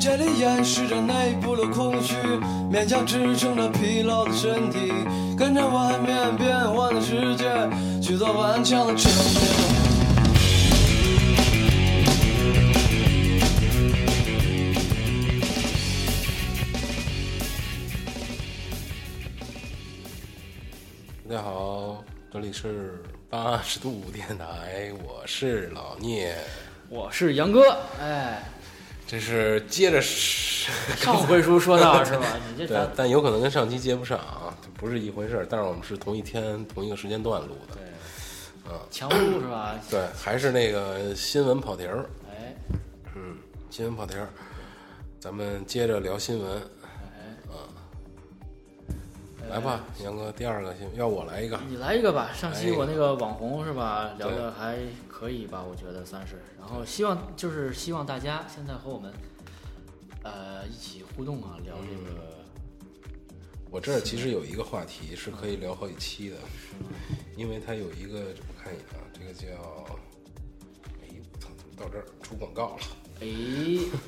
这里掩饰着内部的空虚，勉强支撑着疲劳的身体，跟着外面变幻的世界去做顽强的证明。大家好，这里是八十度电台，我是老聂，我是杨哥，哎，这是接着是上回书说到是吧？你这对，但有可能跟上期接不上啊，不是一回事儿。但是我们是同一天同一个时间段录的，对，强录是吧？对，还是那个新闻跑题儿，哎，嗯，新闻跑题儿，咱们接着聊新闻，哎，来吧，杨哥，第二个新闻要我来一个，你来一个吧。上期我那个网红是吧，聊的还可以吧？我觉得算是。然后希望就是希望大家现在和我们呃一起互动啊，聊这个。我这儿其实有一个话题是可以聊好几期的，因为它有一个，我看一眼啊，这个叫，哎，我操，怎么到这儿出广告了？哎，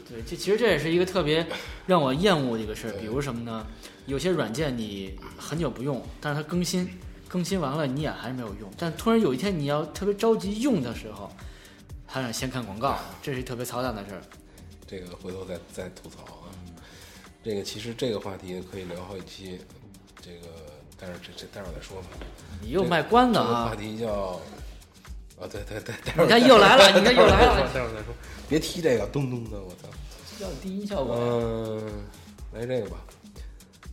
对，这其实这也是一个特别让我厌恶的一个事儿。比如什么呢？有些软件你很久不用，但是它更新，更新完了你也还是没有用。但突然有一天你要特别着急用的时候，他让先看广告，这是特别操蛋的事儿。这个回头再再吐槽啊。这个其实这个话题可以聊好几期，这个但是这这待会儿再说吧。你又卖关子这个话啊！题叫，啊对对对，待会儿你看又来了，你看又来了，待会儿再说，别提这个咚咚的，我操。要低音效果。嗯，来这个吧。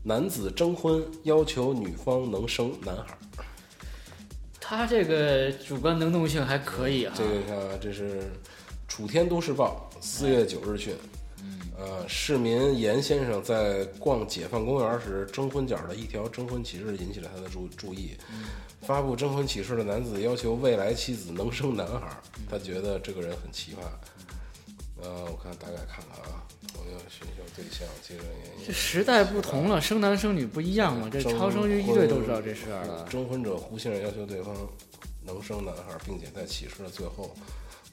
男子征婚要求女方能生男孩儿，他这个主观能动性还可以啊。这个看这是《楚天都市报》四月九日讯。呃，市民严先生在逛解放公园时，征婚角的一条征婚启事引起了他的注注意。发布征婚启事的男子要求未来妻子能生男孩儿，他觉得这个人很奇葩。呃，我看大概看看啊，朋友、寻求对象、接着原因。这时代不同了，生男生女不一样嘛。这超生一队都知道这事儿了。征婚者胡先生要求对方能生男孩，并且在启事的最后，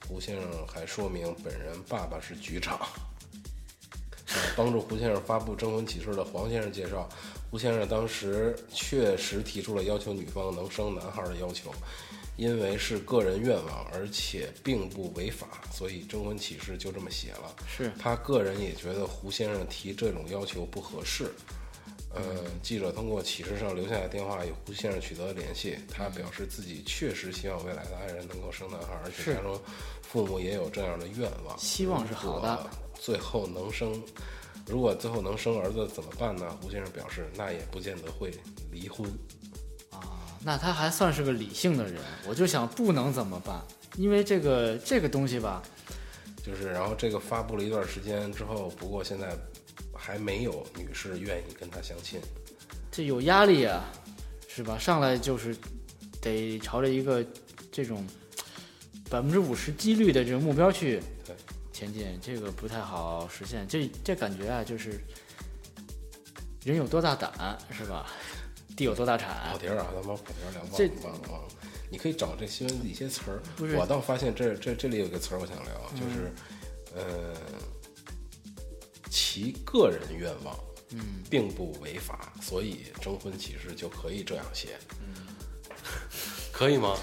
胡先生还说明本人爸爸是局长。呃帮助胡先生发布征婚启事的黄先生介绍，胡先生当时确实提出了要求女方能生男孩的要求，因为是个人愿望，而且并不违法，所以征婚启事就这么写了。是他个人也觉得胡先生提这种要求不合适。呃，记者通过启事上留下的电话与胡先生取得了联系，他表示自己确实希望未来的爱人能够生男孩，而且是家中父母也有这样的愿望。希望是好的最后能生，如果最后能生儿子怎么办呢？胡先生表示，那也不见得会离婚。那他还算是个理性的人，我就想不能怎么办？因为这个这个东西吧，就是，然后这个发布了一段时间之后，不过现在还没有女士愿意跟他相亲。这有压力啊，是吧？上来就是得朝着一个这种百分之五十几率的这个目标去前进，这个不太好实现。这这感觉啊，就是人有多大胆，是吧？地有多大产跑。题儿啊，咱们跑题儿聊忘这了忘了忘了。你可以找这新闻的一些词儿。我倒发现这这这里有个词儿我想聊，就是、呃，其个人愿望，嗯，并不违法，所以征婚启事就可以这样写。嗯，可以吗？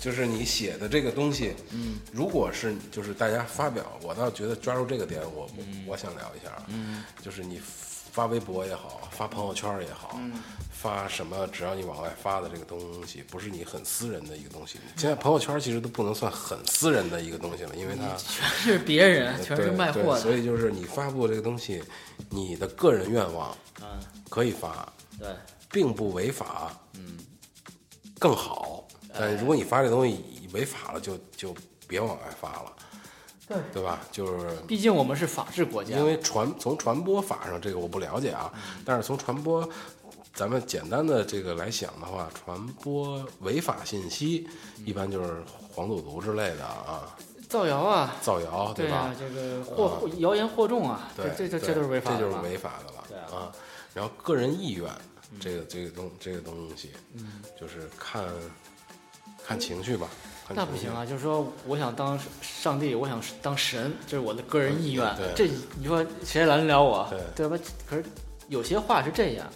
就是你写的这个东西，嗯，如果是就是大家发表，我倒觉得抓住这个点，我我、我想聊一下啊，嗯，就是你发微博也好，发朋友圈也好，发什么，只要你往外发的这个东西，不是你很私人的一个东西。现在朋友圈其实都不能算很私人的一个东西了，因为它全是别人，全是卖货的。所以就是你发布这个东西，你的个人愿望嗯，可以发，对，并不违法，嗯，更好。但如果你发这东西违法了，就就别往外发了，对对吧？就是毕竟我们是法治国家因。为传从传播法上这个我不了解啊，但是从传播咱们简单的这个来想的话，传播违法信息一般就是黄赌毒之类的啊，造谣啊，造谣吧？对吧，这个惑惑谣言惑众啊，对，这这这这都是违法的这就是违法的了。对啊啊，然后个人意愿，这个这个东这个东西，嗯，就是看看情绪吧。那不行啊！就是说，我想当上帝，我想当神，这是我的个人意愿。对这你说谁拦得了我？对吧？可是有些话是这样，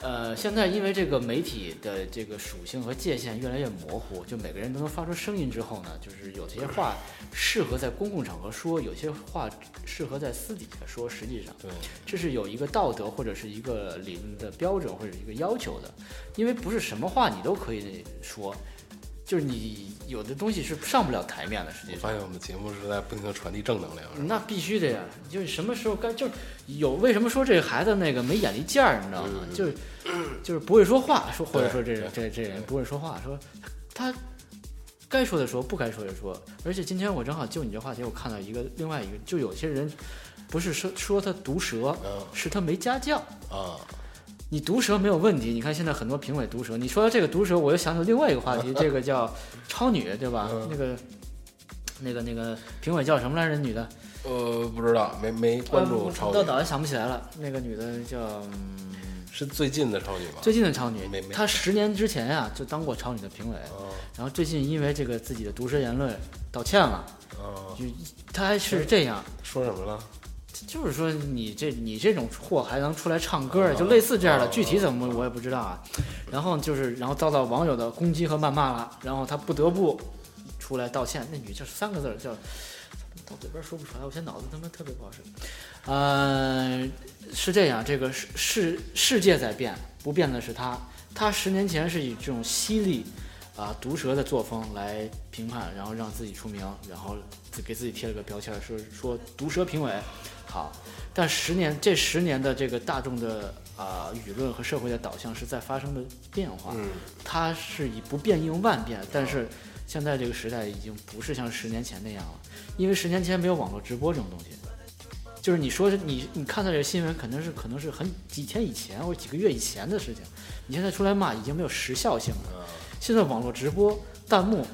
呃，现在因为这个媒体的这个属性和界限越来越模糊，就每个人都能发出声音之后呢，就是有些话适合在公共场合说，有些话适合在私底下说。实际上，对，这是有一个道德或者是一个理论的标准或者一个要求的，因为不是什么话你都可以说，就是你有的东西是上不了台面的。实际上我发，现我们节目是在不停的传递正能量，那必须的呀，就是什么时候该就是有为什么说这个孩子那个没眼力见儿，你知道吗？就是就是不会说话，说或者说这人这这人不会说话，说他该说的说，不该说的说。而且今天我正好就你这话题，我看到一个另外一个，就有些人不是说说他毒舌，嗯是他没家教。啊，你毒舌没有问题，你看现在很多评委毒舌。你说到这个毒舌，我又想起另外一个话题，这个叫超女，对吧？嗯那个那个那个评委叫什么来着？女的，呃，不知道，没没关注呃超女，到脑袋想不起来了。那个女的叫、嗯是最近的超女吧？最近的超女她十年之前呀、就当过超女的评委，哦然后最近因为这个自己的毒舌言论道歉了。她还是这样，说什么了？就是说你这你这种货还能出来唱歌，哦就类似这样的，哦具体怎么我也不知道啊。然后就是然后遭到网友的攻击和谩骂了，然后他不得不出来道歉。那女叫三个字叫，到嘴边说不出来，我现在脑子他妈特别不好使。呃，是这样，这个世世世界在变，不变的是他。他十年前是以这种犀利。啊，毒舌的作风来评判，然后让自己出名，然后给自己贴了个标签儿，说说毒舌评委，好，但十年这十年的这个大众的啊、舆论和社会的导向是在发生的变化，嗯，它是以不变应万变，但是现在这个时代已经不是像十年前那样了，因为十年前没有网络直播这种东西，就是你说你你看到这个新闻，肯定是可能是很几天以前或者几个月以前的事情，你现在出来骂已经没有时效性了。现在网络直播弹幕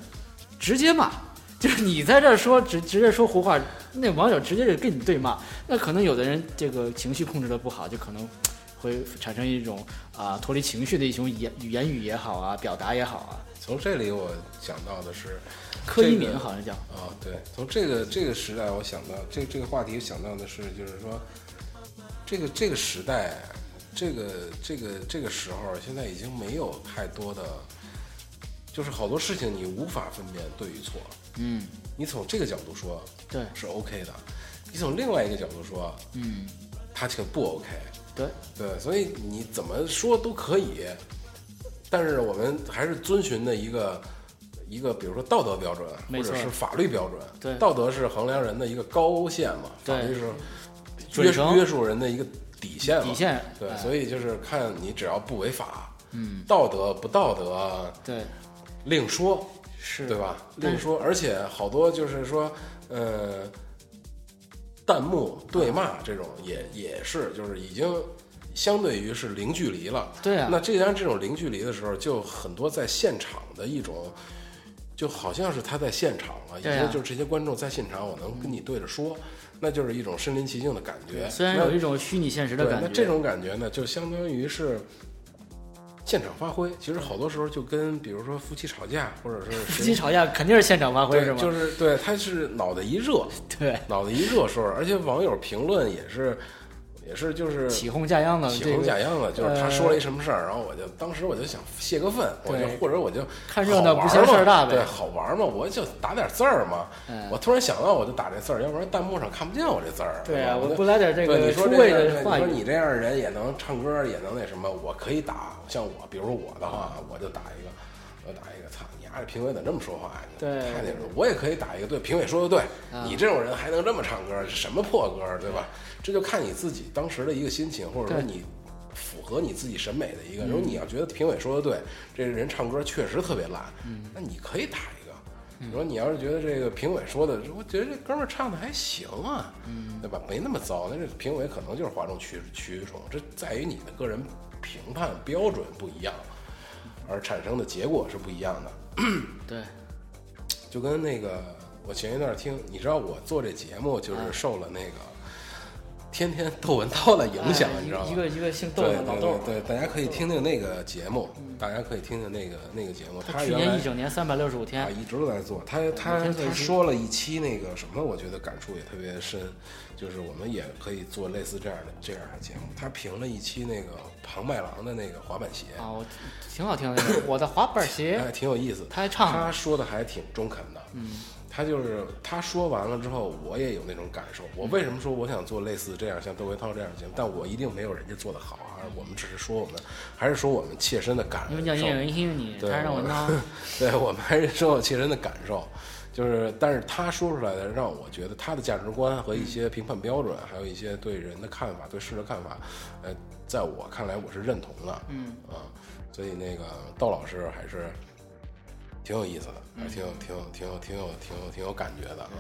直接骂，就是你在这儿说直直接说胡话，那网友直接就跟你对骂，那可能有的人这个情绪控制的不好，就可能会产生一种啊、脱离情绪的一种言言语也好啊，表达也好啊。从这里我想到的是，柯一敏好像叫，啊，对，从这个这个时代，我想到这这个话题想到的是，就是说，这个这个时代，这个这个这个时候，现在已经没有太多的，就是好多事情你无法分辨对与错。嗯，你从这个角度说对，是 OK 的，你从另外一个角度说，嗯，它就不 OK。对，对，所以你怎么说都可以，但是我们还是遵循的一个一个，比如说道德标准，或者是法律标准。对道德是衡量人的一个高线嘛，法对律是约束约束人的一个底线嘛。底线，对，哎所以就是看你只要不违法，嗯，道德不道德对，另说，是，对？吧？另说，而且好多就是说，呃，弹幕对骂这种也也是，就是已经相对于是零距离了。对啊，那既然这种零距离的时候，就很多在现场的一种，就好像是他在现场了，也就就是这些观众在现场，我能跟你对着说，那就是一种身临其境的感觉。虽然有一种虚拟现实的，感觉，那这种感觉呢，就相当于是现场发挥。其实好多时候就跟比如说夫妻吵架，或者是夫妻吵架肯定是现场发挥是对，吗？就是对，他是脑袋一热，对，脑袋一热说，而且网友评论也是，也是就是起哄架秧的，起哄架秧的，就是他呃说了一什么事儿，然后我就当时我就想泄个愤，我就或者我就看热闹不嫌事儿大呗。好玩嘛，我就打点字儿嘛。嗯我突然想到，我就打这字儿，要不然弹幕上看不见我这字儿。对啊，我我不来点这对个出你说这你说你这样的人也能唱歌，也能那什么，我可以打，像我，比如说我的话，我就打一个，我打一个，操这评委怎么这么说话呀？你对太那什么，我也可以打一个，对，评委说的对，啊你这种人还能这么唱歌，什么破歌，对吧？这就看你自己当时的一个心情，或者说你符合你自己审美的一个。如果你要觉得评委说的对，这个人唱歌确实特别烂，那你可以打一个。你说你要是觉得这个评委说的，我觉得这哥们儿唱的还行啊，对吧？没那么糟，那这评委可能就是哗众取取宠，这在于你的个人评判标准不一样，而产生的结果是不一样的。对，就跟那个我前一段听，你知道我做这节目就是受了那个天天窦文涛的影响，哎你知道吗？一个一个姓窦对的老窦对，大家可以听听那个节目，大家可以听听那个那个节目。他去年一整年三百六十五天啊天，一直都在做，他他他说了一期那个什么，我觉得感触也特别深，就是我们也可以做类似这样的这样的节目。他评了一期那个庞麦郎的那个滑板鞋，啊，我挺好听的那个，我的滑板鞋，哎，挺有意思。他还唱他说的还挺中肯的，嗯，他就是他说完了之后，我也有那种感受。我为什么说我想做类似这样像窦唯涛这样的节目？但我一定没有人家做的好啊，我们只是说我们，还是说我们切身的感受。你们叫受。演员听你，对他让我我闹，对我们还是说我切身的感受，就是，但是他说出来的，让我觉得他的价值观和一些评判标准，还有一些对人的看法、对事的看法，呃，在我看来我是认同的，嗯啊，所以那个窦老师还是挺有意思的，还挺有、挺有、挺有、挺有、挺有、挺有感觉的啊。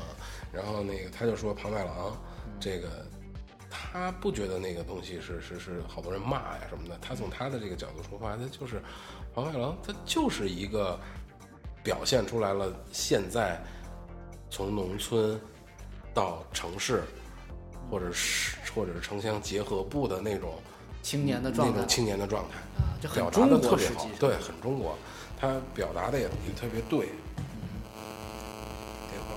然后那个他就说庞麦郎这个。他不觉得那个东西是是是好多人骂呀什么的，他从他的这个角度出发，他就是黄麦郎，他就是一个表现出来了现在从农村到城市，或者是或者是城乡结合部的那种青年的状态那种青年的状态，啊，就很中国对，很中国，他表达的也也特别对。电话，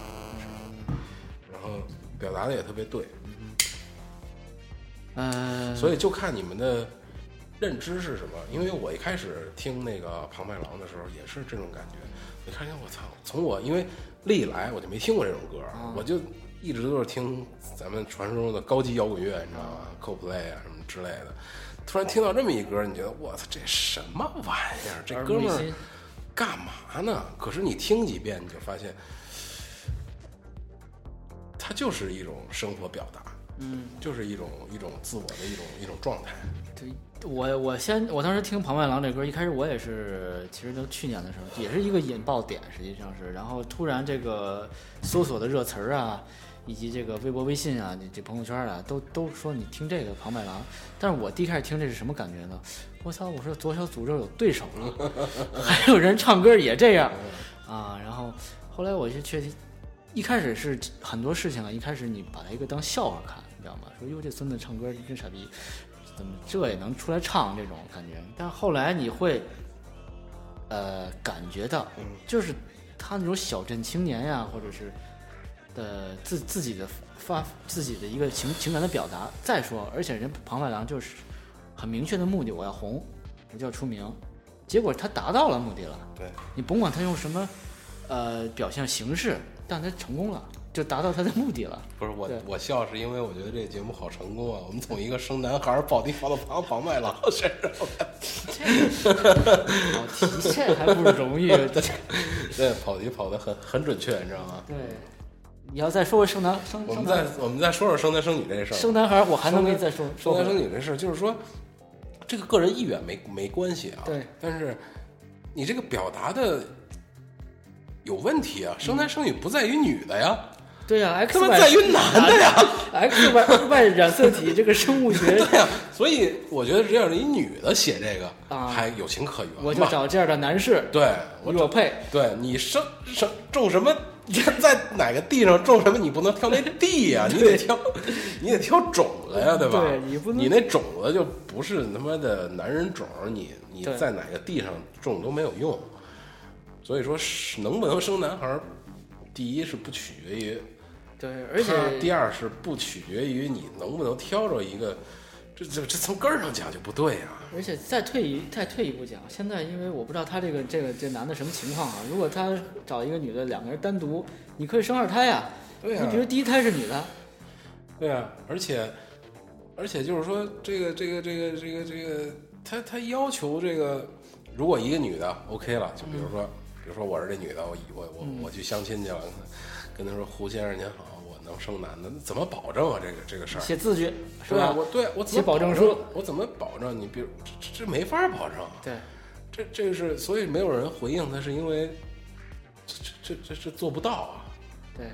然后表达的也特别对，嗯，所以就看你们的认知是什么。因为我一开始听那个庞麦郎的时候也是这种感觉，我看见我操，从我因为历来我就没听过这种歌，啊我就一直都是听咱们传说中的高级摇滚乐，你知道吗？Coldplay 啊什么之类的。突然听到这么一歌，你觉得我操，这什么玩意儿？这耳哥们儿干嘛呢？可是你听几遍，你就发现，它就是一种生活表达，嗯，就是一种一种自我的一种一种状态。对，我我先我当时听庞麦郎这歌，一开始我也是，其实都去年的时候，也是一个引爆点，实际上是，然后突然这个搜索的热词儿啊，以及这个微博、微信啊，你这朋友圈啊，都都说你听这个庞麦郎，但是我第一开始听这是什么感觉呢？我操，我说左小诅咒有对手了，还有人唱歌也这样啊，然后后来我就确定。一开始是很多事情啊，一开始你把它一个当笑话看，你知道吗？说哟这孙子唱歌真傻逼，怎么这也能出来唱这种感觉？但后来你会，呃，感觉到，就是他那种小镇青年呀，或者是的自自己的发自己的一个情情感的表达。再说，而且人庞麦郎就是很明确的目的，我要红，我就要出名。结果他达到了目的了，对，你甭管他用什么呃表现形式，但他成功了，就达到他的目的了。不是我，我笑是因为我觉得这个节目好成功啊！我们从一个生男孩儿跑题跑到庞庞麦郎身上，这还不容易。对，跑题跑的很很准确，你知道吗？对，你要再说说生男生我们再我们再说说生男生女这事儿。生男孩，我还能给你再说生男生女这事儿，就是说这个个人意愿没没关系啊。对，但是你这个表达的有问题啊！生男生女不在于女的呀，对呀、x 他妈 Y 在于男的呀。X Y Y 染色体这个生物学，对呀，所以我觉得只要是一女的写这个，啊还有情可原。我就找这样的男士对我配。对你生生种什么，在哪个地上种什么，你不能挑那地呀、你得挑，你得挑种子呀，对吧？对你不能你那种子就不是他妈的男人种，你你在哪个地上种都没有用。所以说，是能不能生男孩儿，第一是不取决于对，而且，第二是不取决于你能不能挑着一个，这这这从根儿上讲就不对啊、而且再退一再退一步讲，现在因为我不知道他这个这个这男的什么情况啊，如果他找一个女的，两个人单独，你可以生二胎呀。对呀、你比如第一胎是女的，对啊，而且而且就是说，这个这个这个这个这个，他他要求这个，如果一个女的 OK 了，就比如说，比如说我是这女的，我我我我去相亲去了，跟他说胡先生您好，我能生男的，那怎么保证啊？这个这个事儿，写字据是吧？我对我写保证证书，我怎么保证？你比如这这这没法保证，对，这这是所以没有人回应他，是因为这这这这这做不到啊，对。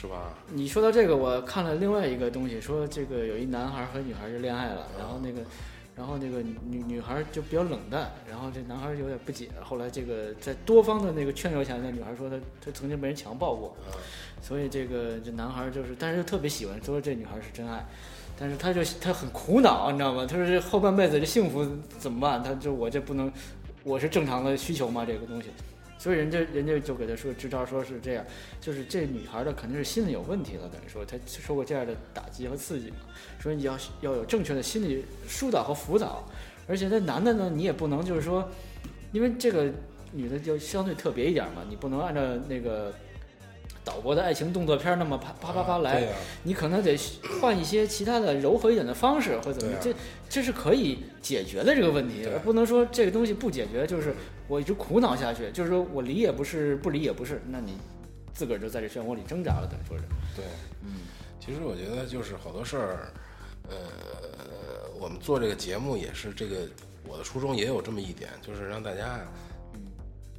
是吧？你说到这个，我看了另外一个东西，说这个有一男孩和女孩就恋爱了，然后那个然后那个女女孩就比较冷淡，然后这男孩有点不解。后来这个在多方的那个劝诱下，那女孩说她她曾经被人强暴过，所以这个这男孩就是，但是又特别喜欢，说这女孩是真爱，但是他就他很苦恼，你知道吗？他说这后半辈子这幸福怎么办？他就我这不能，我是正常的需求吗？这个东西。所以人家人家就给他说支招，说是这样，就是这女孩的肯定是心理有问题了，等于说她受过这样的打击和刺激嘛，说你要要有正确的心理疏导和辅导，而且那男的呢，你也不能就是说，因为这个女的就相对特别一点嘛，你不能按照那个岛国的爱情动作片那么啪啪啪啪来，你可能得换一些其他的柔和一点的方式或者怎么，对这这是可以解决的这个问题，对。而不能说这个东西不解决，就是我一直苦恼下去，就是说我理也不是，不理也不是，那你自个儿就在这漩涡里挣扎了，等于说是，对，嗯，其实我觉得就是好多事儿，呃，我们做这个节目也是这个，我的初衷也有这么一点，就是让大家呀，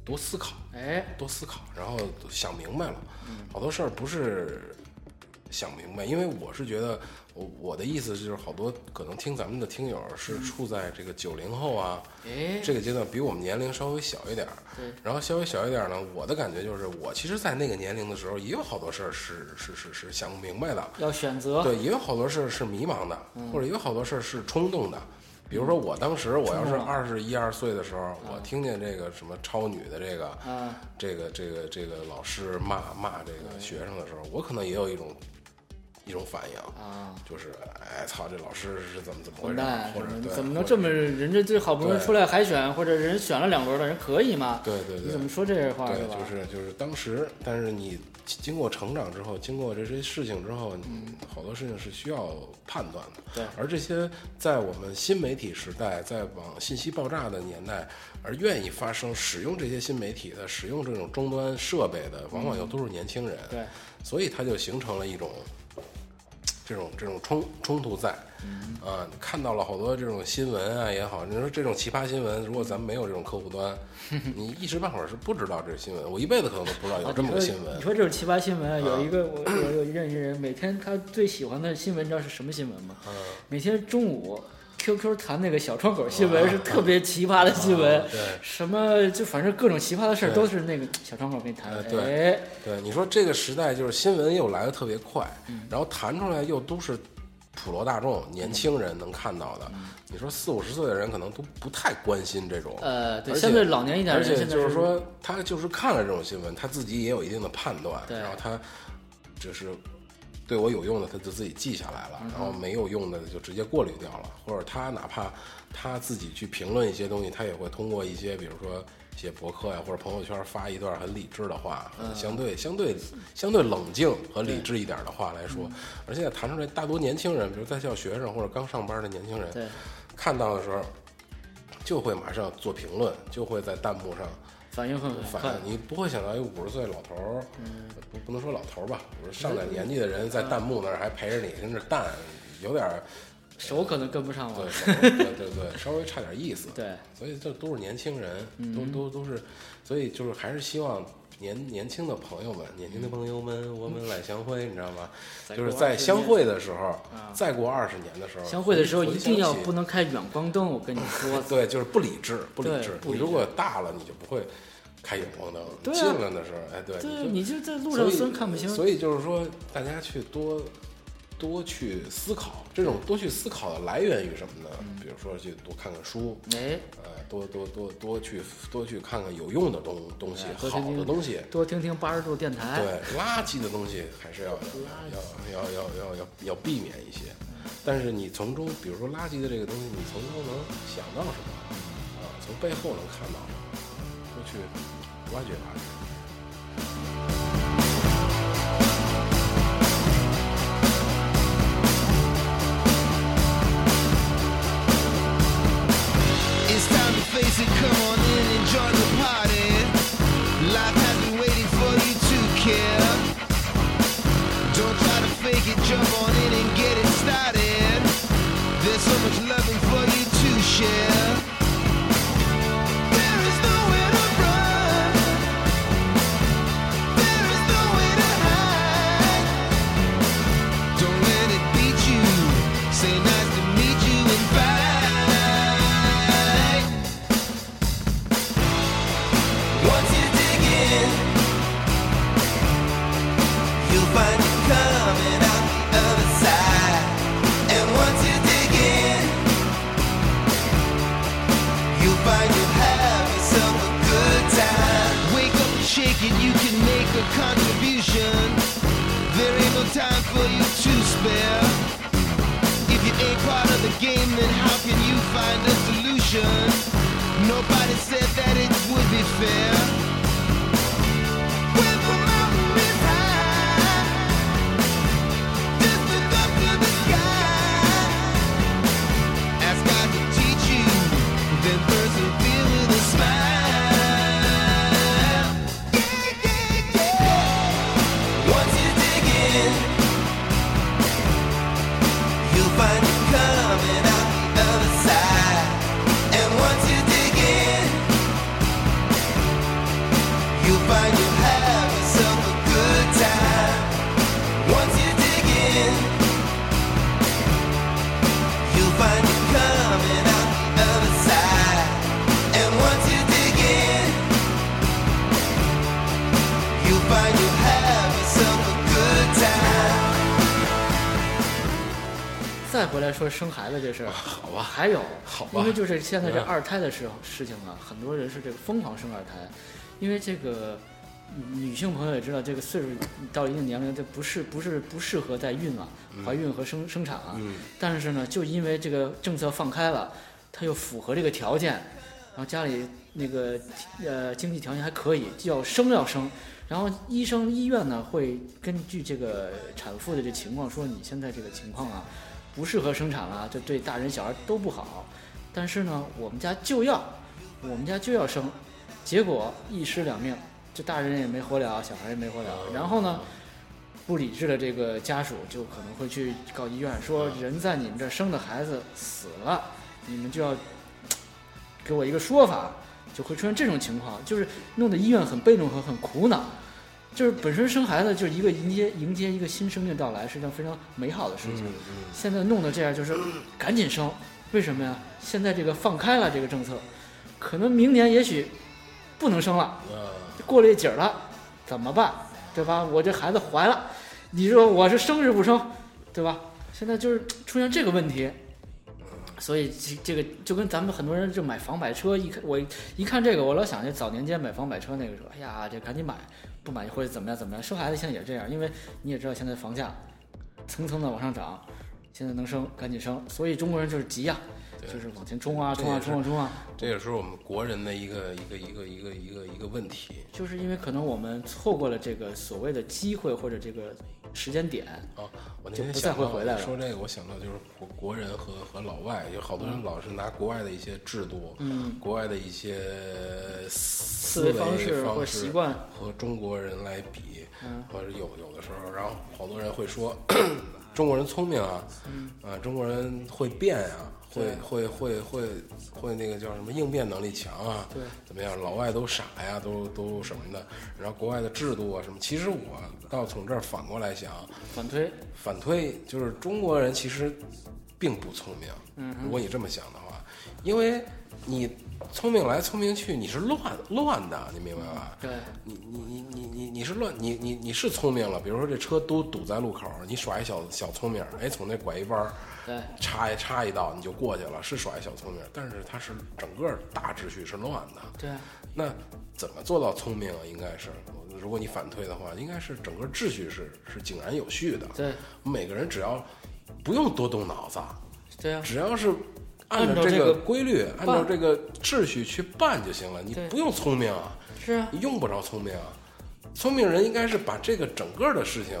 多思考，哎，多思考，然后想明白了，好多事儿不是想明白，因为我是觉得，我我的意思就是，好多可能听咱们的听友是处在这个九零后啊，哎，这个阶段比我们年龄稍微小一点儿，对，然后稍微小一点儿呢，我的感觉就是，我其实，在那个年龄的时候，也有好多事儿是是是是想不明白的，要选择，对，也有好多事儿是迷茫的，或者也有好多事儿是冲动的。比如说，我当时我要是二十一二岁的时候，我听见这个什么超女的这个啊，这个这个这个老师骂骂这个学生的时候，我可能也有一种一种反应，啊，就是哎操，这老师是怎么怎么回事或者，怎么能这么人家这好不容易出来海选，或者人选了两轮的人可以吗？对对对，你怎么说这些话对是，吧？就是就是当时，但是你经过成长之后，经过这些事情之后，嗯好多事情是需要判断的。对而这些在我们新媒体时代，在往信息爆炸的年代，而愿意发生使用这些新媒体的、使用这种终端设备的，往往又都是年轻人。对，所以它就形成了一种这种这种冲冲突在。啊，看到了好多这种新闻啊也好，你说这种奇葩新闻，如果咱们没有这种客户端，你一时半会儿是不知道这是新闻。我一辈子可能都不知道有这么个新闻你。说这种奇葩新闻啊，有啊一个我我有认识人，每天他最喜欢的新闻，你知道是什么新闻吗？嗯每天中午 QQ 谈那个小窗口新闻是特别奇葩的新闻，啊对什么就反正各种奇葩的事儿都是那个小窗口给你弹呃的。对哎，对，你说这个时代就是新闻又来的特别快，嗯然后弹出来又都是普罗大众、年轻人能看到的。你说四五十岁的人可能都不太关心这种。嗯呃，对，相对老年一点，而且现在就是说，他就是看了这种新闻，他自己也有一定的判断，然后他就是对我有用的，他就自己记下来了，嗯然后没有用的就直接过滤掉了，或者他哪怕他自己去评论一些东西，他也会通过一些，比如说。写博客呀，或者朋友圈发一段很理智的话，嗯相对相对相对冷静和理智一点的话来说，嗯而现在谈出来，大多年轻人，比如在校学生或者刚上班的年轻人，看到的时候，就会马上做评论，就会在弹幕上反应很快反。。你不会想到一个五十岁老头儿，不不能说老头儿吧，我说上点年纪的人在弹幕那儿还陪着你跟着弹，有点儿手可能跟不上对了。对对对对，稍微差点意思。对，所以这都是年轻人，都都都是，所以就是还是希望年年轻的朋友们，年轻的朋友们，我们来相会，你知道吗？就是在过20年相会的时候啊，再过二十年的时候，相会的时候一定要不能开远光灯，我跟你说。对，就是不理智，不理智。你如果大了，你就不会开远光灯。近了的时候，哎，对，对，你就在路上虽然看不清，所以就是说，大家去多多去思考，这种多去思考的来源于什么呢？比如说去多看看书，哎，呃，多多多多去多去看看有用的东东西好的东西。多听听八十度电台。对，垃圾的东西还是要要要要要要要避免一些。但是你从中，比如说垃圾的这个东西，你从中能想到什么？啊，从背后能看到什么？多去挖掘挖掘。Face it, come on in and join the party. Life has been waiting for you to care. Don't try to fake it, jump on in and get it started. There's so much loving for you to share. 回来说生孩子这事儿，好吧。还有，好吧。因为就是现在这嗯二胎的事事情啊，很多人是这个疯狂生二胎，因为这个嗯女性朋友也知道，这个岁数到一定年龄，这不是不是不适合再孕了，怀孕和生生产了。嗯。但是呢，就因为这个政策放开了，它又符合这个条件，然后家里那个呃经济条件还可以，就要生要生。然后医生医院呢会根据这个产妇的这情况说，你现在这个情况啊，不适合生产了，这对大人小孩都不好。但是呢，我们家就要，我们家就要生，结果一尸两命，这大人也没活了，小孩也没活了。然后呢，不理智的这个家属就可能会去告医院，说人在你们这生的孩子死了，你们就要给我一个说法，就会出现这种情况，就是弄得医院很被动和很苦恼。就是本身生孩子就是一个迎接迎接一个新生命到来，是一件非常美好的事情。嗯现在弄得这样，就是赶紧生，为什么呀？现在这个放开了这个政策，可能明年也许不能生了，嗯过了一节儿了，怎么办？对吧？我这孩子怀了，你说我是生是不生，对吧？现在就是出现这个问题，所以这这个就跟咱们很多人就买房买车，一看我一看这个，我老想起早年间买房买车那个时候，哎呀，这赶紧买，不满意或者怎么样怎么样。生孩子现在也是这样，因为你也知道现在房价蹭蹭的往上涨，现在能生赶紧生，所以中国人就是急呀、对就是往前冲啊冲啊冲啊冲啊。这也是我们国人的一个一个一个一个一个一个问题就是因为可能我们错过了这个所谓的机会或者这个时间点，啊！我那就不再天想到会回来了。说这个，我想到就是国国人和和老外，有好多人老是拿国外的一些制度，嗯，国外的一些思维维方式或习惯，和中国人来比，嗯。或者有有的时候，然后好多人会说 中国人聪明啊，啊，中国人会变啊，会会会会会那个叫什么应变能力强啊，对怎么样？老外都傻呀，都都什么的，然后国外的制度啊什么，其实我倒从这儿反过来想，反推，反推就是中国人其实并不聪明。嗯如果你这么想的话，因为你聪明来聪明去，你是乱乱的，你明白吧？对，你你你你你你是乱，你你你是聪明了。比如说这车都堵在路口，你耍一小小聪明，哎，从那拐一弯儿，对，插一插一道你就过去了，是耍一小聪明。但是它是整个大秩序是乱的。对，那怎么做到聪明啊？应该是，如果你反推的话，应该是整个秩序是是井然有序的。对，每个人只要不用多动脑子，对啊，只要是按按照这个规律，按照这个秩序去办就行了。你不用聪明啊，是啊，你用不着聪明啊。聪明人应该是把这个整个的事情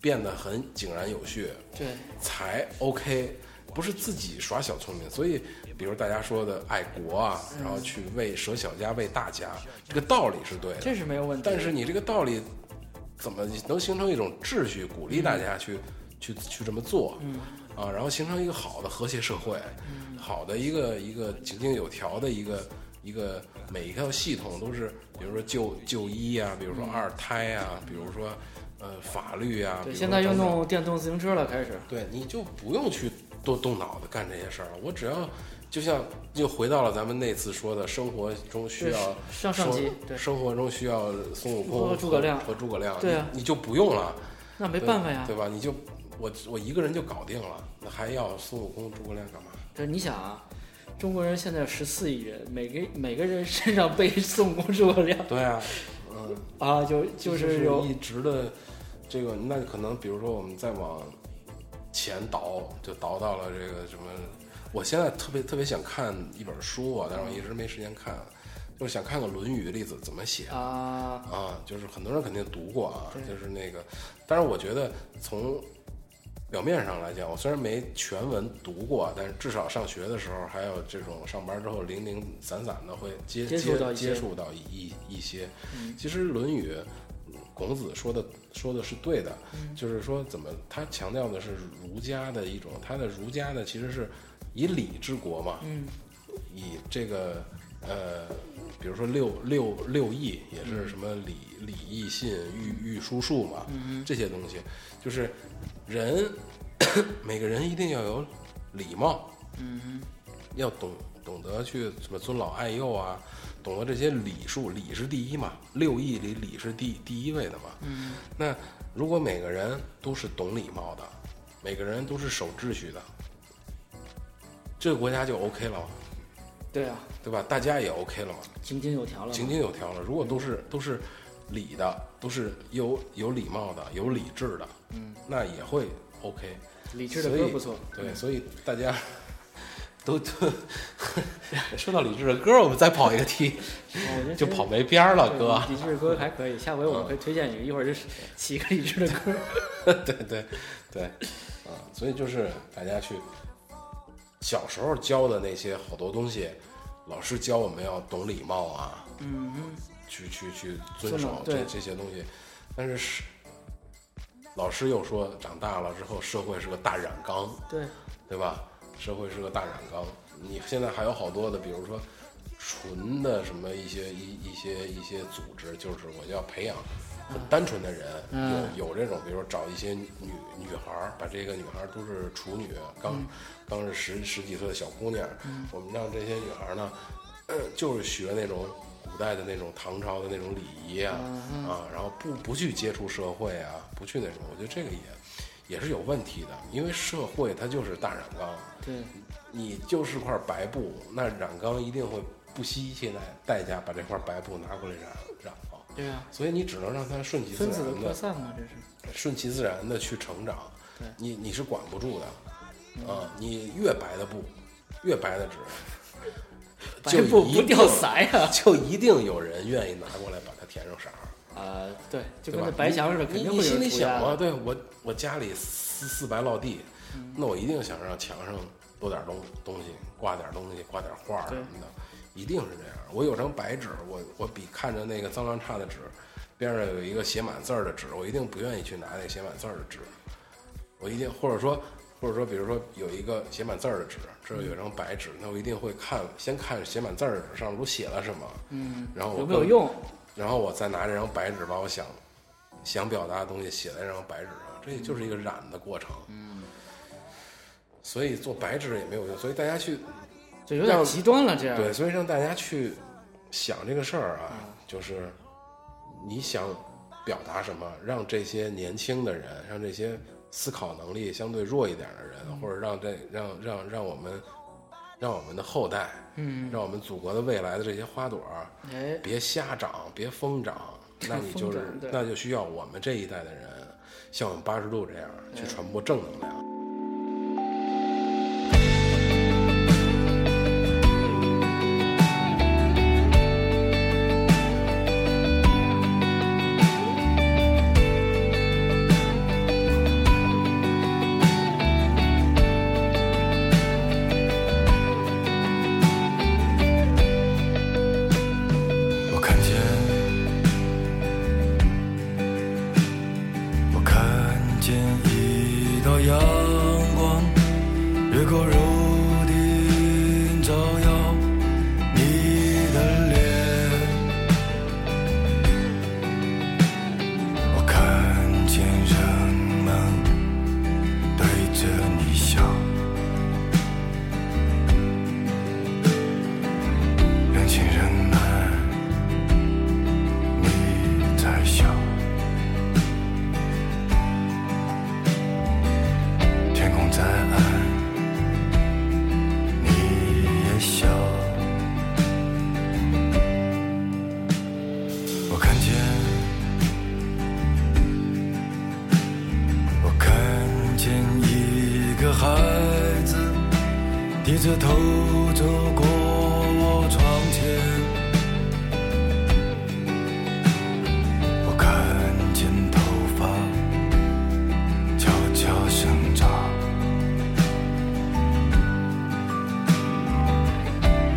变得很井然有序，对，才 OK，不是自己耍小聪明。所以，比如大家说的爱国啊，然后去为舍小家为大家，这个道理是对的。这是没有问题。但是你这个道理怎么能形成一种秩序，鼓励大家去、去去这么做？嗯啊，然后形成一个好的和谐社会，好的一个一个井井有条的一个一个每一条系统都是，比如说就就医啊，比如说二胎啊，比如说呃法律啊，对，现在又弄电动自行车了，开始。对，你就不用去多动脑子干这些事儿了。我只要就像又回到了咱们那次说的，生活中需要上上级对生活中需要孙悟空和诸葛亮和诸葛亮，对啊你，你就不用了，那没办法呀。对吧？你就我我一个人就搞定了，那还要孙悟空、诸葛亮干嘛？对，你想啊，中国人现在十四亿人，每个每个人身上背孙悟空、诸葛亮，对啊，嗯，啊，就就就是有一直的这个，那可能比如说我们再往前倒，就倒到了这个什么。我现在特别特别想看一本书啊，但是我一直没时间看，就是想看看《论语》例子怎么写啊，啊，就是很多人肯定读过啊，就是那个，但是我觉得从表面上来讲，我虽然没全文读过，但是至少上学的时候，还有这种上班之后零零散散的会接接触到一些接触到一一一些。嗯其实《论语》，孔子说的说的是对的，嗯就是说怎么他强调的是儒家的一种，他的儒家的其实是以礼治国嘛，嗯以这个呃，比如说六六六艺也是什么礼礼义信御御书数嘛，这些东西。就是人每个人一定要有礼貌，嗯要懂懂得去什么尊老爱幼啊，懂得这些礼数，礼是第一嘛，六艺里礼是第第一位的嘛。嗯那如果每个人都是懂礼貌的，每个人都是守秩序的，这个国家就 OK 了，对啊，对吧？大家也 OK 了嘛，井井有条了，井井有条了。如果都是都是礼的，都是有有礼貌的，有理智的，嗯，那也会 OK。理智的歌不错，对，所以大家都都 说到理智的歌，我们再跑一个题，就跑没边儿了，哥。理智的歌还可以，下回我们可以推荐你，一会儿就起一个理智的歌。对对对，啊，所以就是大家去小时候教的那些好多东西，老师教我们要懂礼貌啊，嗯嗯，去去去遵守这这些东西，但是是老师又说，长大了之后社会是个大染缸，对，对吧？社会是个大染缸，你现在还有好多的，比如说纯的什么一些一一些一些组织，就是我要培养很单纯的人，嗯。有有这种，比如说找一些女女孩儿，把这个女孩儿都是处女，刚、嗯。刚是十十几岁的小姑娘，我们让这些女孩儿呢，就是学那种古代的那种唐朝的那种礼仪啊、嗯。啊，然后不不去接触社会啊，不去那什么，我觉得这个也也是有问题的，因为社会它就是大染缸，对，你就是块白布，那染缸一定会不惜一切代代价把这块白布拿过来染染了，对啊，所以你只能让它顺其自分子的扩散嘛，这是。顺其自然的去成长对。你你是管不住的，啊，你越白的布，越白的纸，白布不掉色呀！就一定有人愿意拿过来把它填上色儿。啊，对，就跟那白墙似的，肯定会有你你心里想啊，对我我家里四四白落地，嗯那我一定想让墙上多点东东西，挂点东西，挂点画儿什么的，一定是这样。我有张白纸，我我比看着那个脏乱差的纸，边上有一个写满字儿的纸，我一定不愿意去拿那写满字儿的纸，我一定或者说。或者说，比如说有一个写满字儿的纸，这儿有一张白纸，那我一定会看，先看写满字儿的纸上面都写了什么，嗯，然后我有没有用？然后我再拿这张白纸把我想想表达的东西写在这张白纸上，这也就是一个染的过程。嗯，所以做白纸也没有用，所以大家去就有点让极端了，这样。对，所以让大家去想这个事儿啊，就是你想表达什么，让这些年轻的人，让这些思考能力相对弱一点的人，或者让这让让让我们让我们的后代，嗯，让我们祖国的未来的这些花朵儿。哎，别瞎长，别疯长，那你就是那就需要我们这一代的人，像我们八十度这样去传播正能量。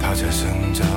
它在生长，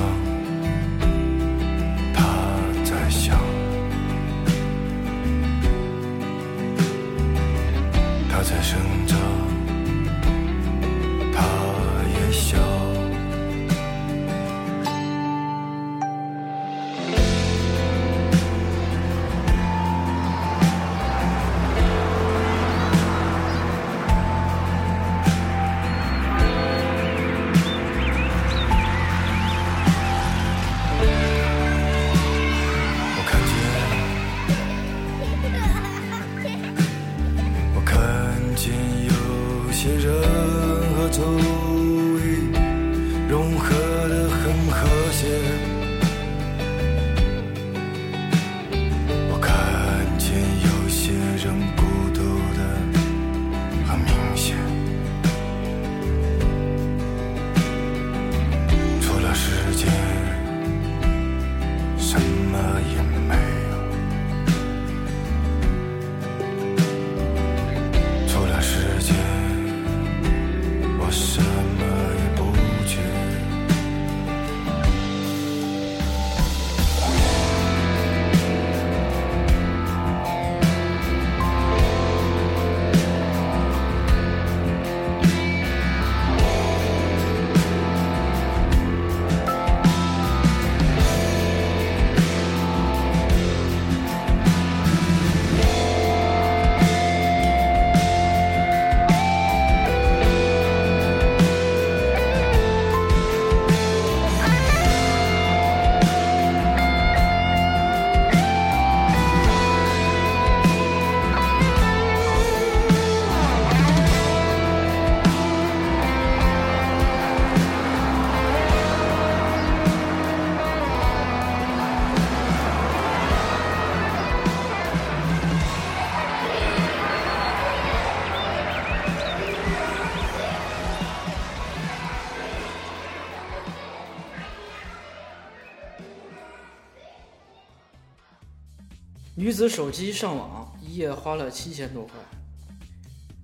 女子手机上网一夜花了七千多块。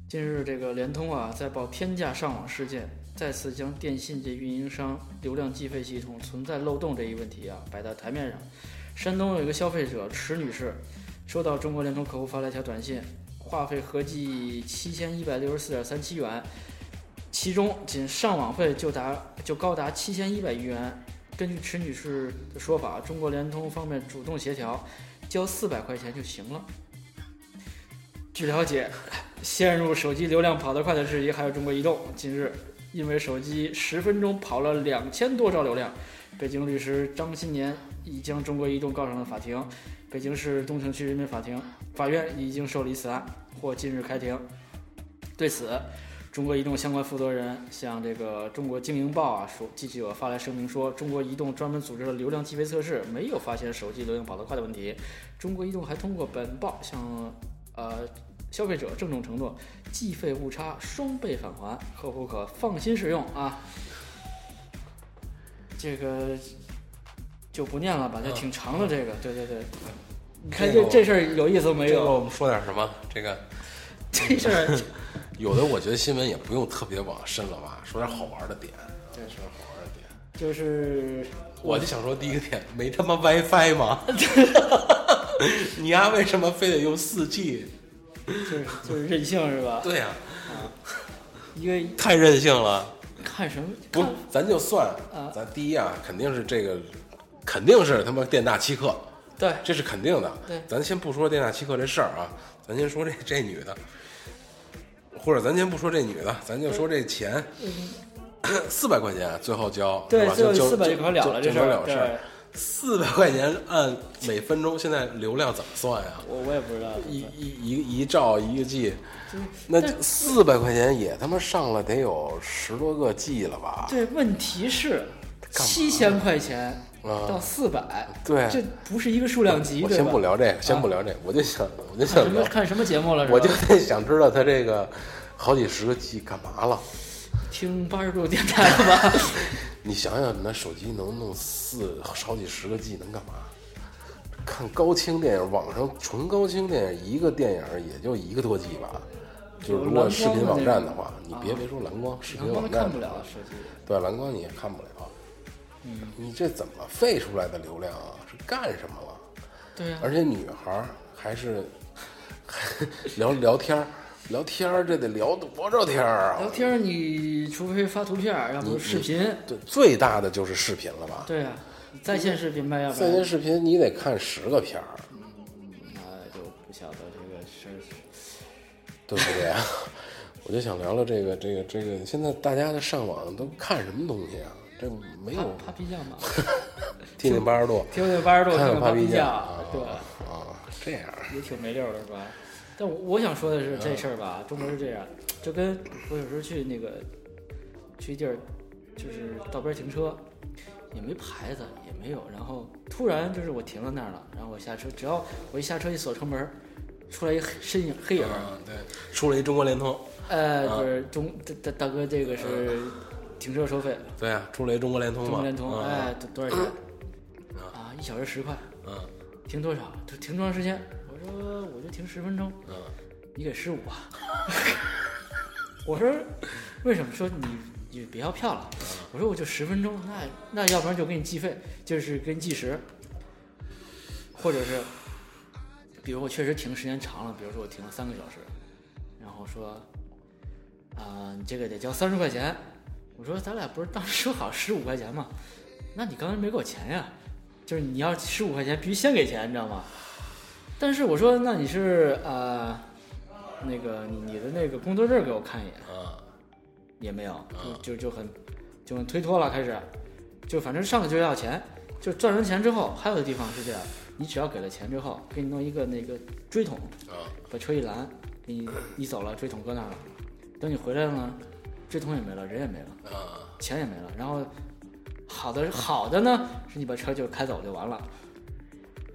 近日，这个联通啊，在报天价上网事件，再次将电信界运营商流量计费系统存在漏洞这一问题啊摆到台面上。山东有一个消费者池女士，收到中国联通客户发来一条短信，话费合计七千一百六十四点三七元，其中仅上网费就达就高达七千一百余元。根据池女士的说法，中国联通方面主动协调，交四百块钱就行了。据了解，陷入手机流量跑得快的质疑还有中国移动。近日，因为手机十分钟跑了两千多兆流量，北京律师张新年已将中国移动告上了法庭。北京市东城区人民法庭法院已经受理此案，或近日开庭。对此，中国移动相关负责人向这个中国经营报啊说，记者发来声明说，中国移动专门组织了流量计费测试，没有发现手机流量跑得快的问题。中国移动还通过本报向呃消费者郑重承诺，计费误差双倍返还，客户可放心使用啊。这个就不念了吧，这挺长的。这个，对对对，你看这这事儿有意思没有？这个我们说点什么？这个这事儿有的我觉得新闻也不用特别往深了挖，说点好玩的点，对说点好玩的点。就是我就想说第一个点，没他妈 WiFi 吗？你丫为什么非得用四 G？就是就是任性是吧？对呀、一个太任性了。看什么不，咱就算啊，咱第一啊，肯定是这个，肯定是他妈店大欺客，对这是肯定的。对咱先不说店大欺客这事儿啊，咱先说这这女的，或者咱先不说这女的，咱就说这钱，四百块钱最后交，对吧？就400就就了了这就事儿。四百块钱按每分钟，现在流量怎么算呀？我我也不知道，一一一一兆一个 G，那四百块钱也他妈上了得有十多个 G 了吧？对，问题是七千块钱啊到四百，对这不是一个数量级，我先？不聊这个，先不聊这个，我就想，我就想聊看什么，看什么节目了？我就得想知道他这个好几十个 G 干嘛了？听八十度电台了吧？你想想，你那手机能弄四好几十个 G 能干嘛？看高清电影，网上纯高清电影，一个电影也就一个多 G 吧。就是如果视频网站的话，你别别说蓝光，视频网站看不了手机。对蓝光你也看不了。嗯，你这怎么费出来的流量啊？是干什么了？对呀、而且女孩儿还是还 聊聊天儿，聊天儿这得聊多少天儿啊？聊天儿你除非发图片儿，要不视频。对，最大的就是视频了吧？对呀、在线视频呗，要在线视频你得看十个片儿，那就不晓得这个事儿。对不对啊？我就想聊聊这个这个这个，现在大家的上网都看什么东西啊？这没有扒扒皮匠嘛，听听八十度，听听八十度，听看看听扒皮扒皮匠匠，对，啊，这样也挺没溜儿的，是吧？但我我想说的是这事儿吧，中国是这样，就跟我有时候去那个去地儿，就是道边停车，也没牌子，也没有，然后突然就是我停到那儿了，然后我下车，只要我一下车一锁车门，出来一黑身影黑影对，出了一中国联通，呃，就是中大大大哥，这个是停车收费，对啊，出了一中国联通嘛，中国联通，啊哎，多多少钱？啊，一小时十块，嗯停多少？停停多长时间？我说我就停十分钟，嗯，你给十五吧。我说为什么？说你你别要票了。我说我就十分钟，那那要不然就给你计费，就是给你计时，或者是，比如我确实停时间长了，比如说我停了三个小时，然后说，啊、你这个得交三十块钱。我说咱俩不是当时说好十五块钱吗？那你刚才没给我钱呀？就是你要十五块钱必须先给钱，你知道吗？但是我说那你是呃，那个你你的那个工作证给我看一眼，啊也没有，就就就很就很推脱了，开始就反正上来就要钱，就赚完钱之后，还有的地方是这样，你只要给了钱之后，给你弄一个那个锥桶，啊把车一拦，给你你走了，锥桶搁那儿了，等你回来了呢，锥桶也没了，人也没了。啊钱也没了。然后好的好的呢，是你把车就开走就完了。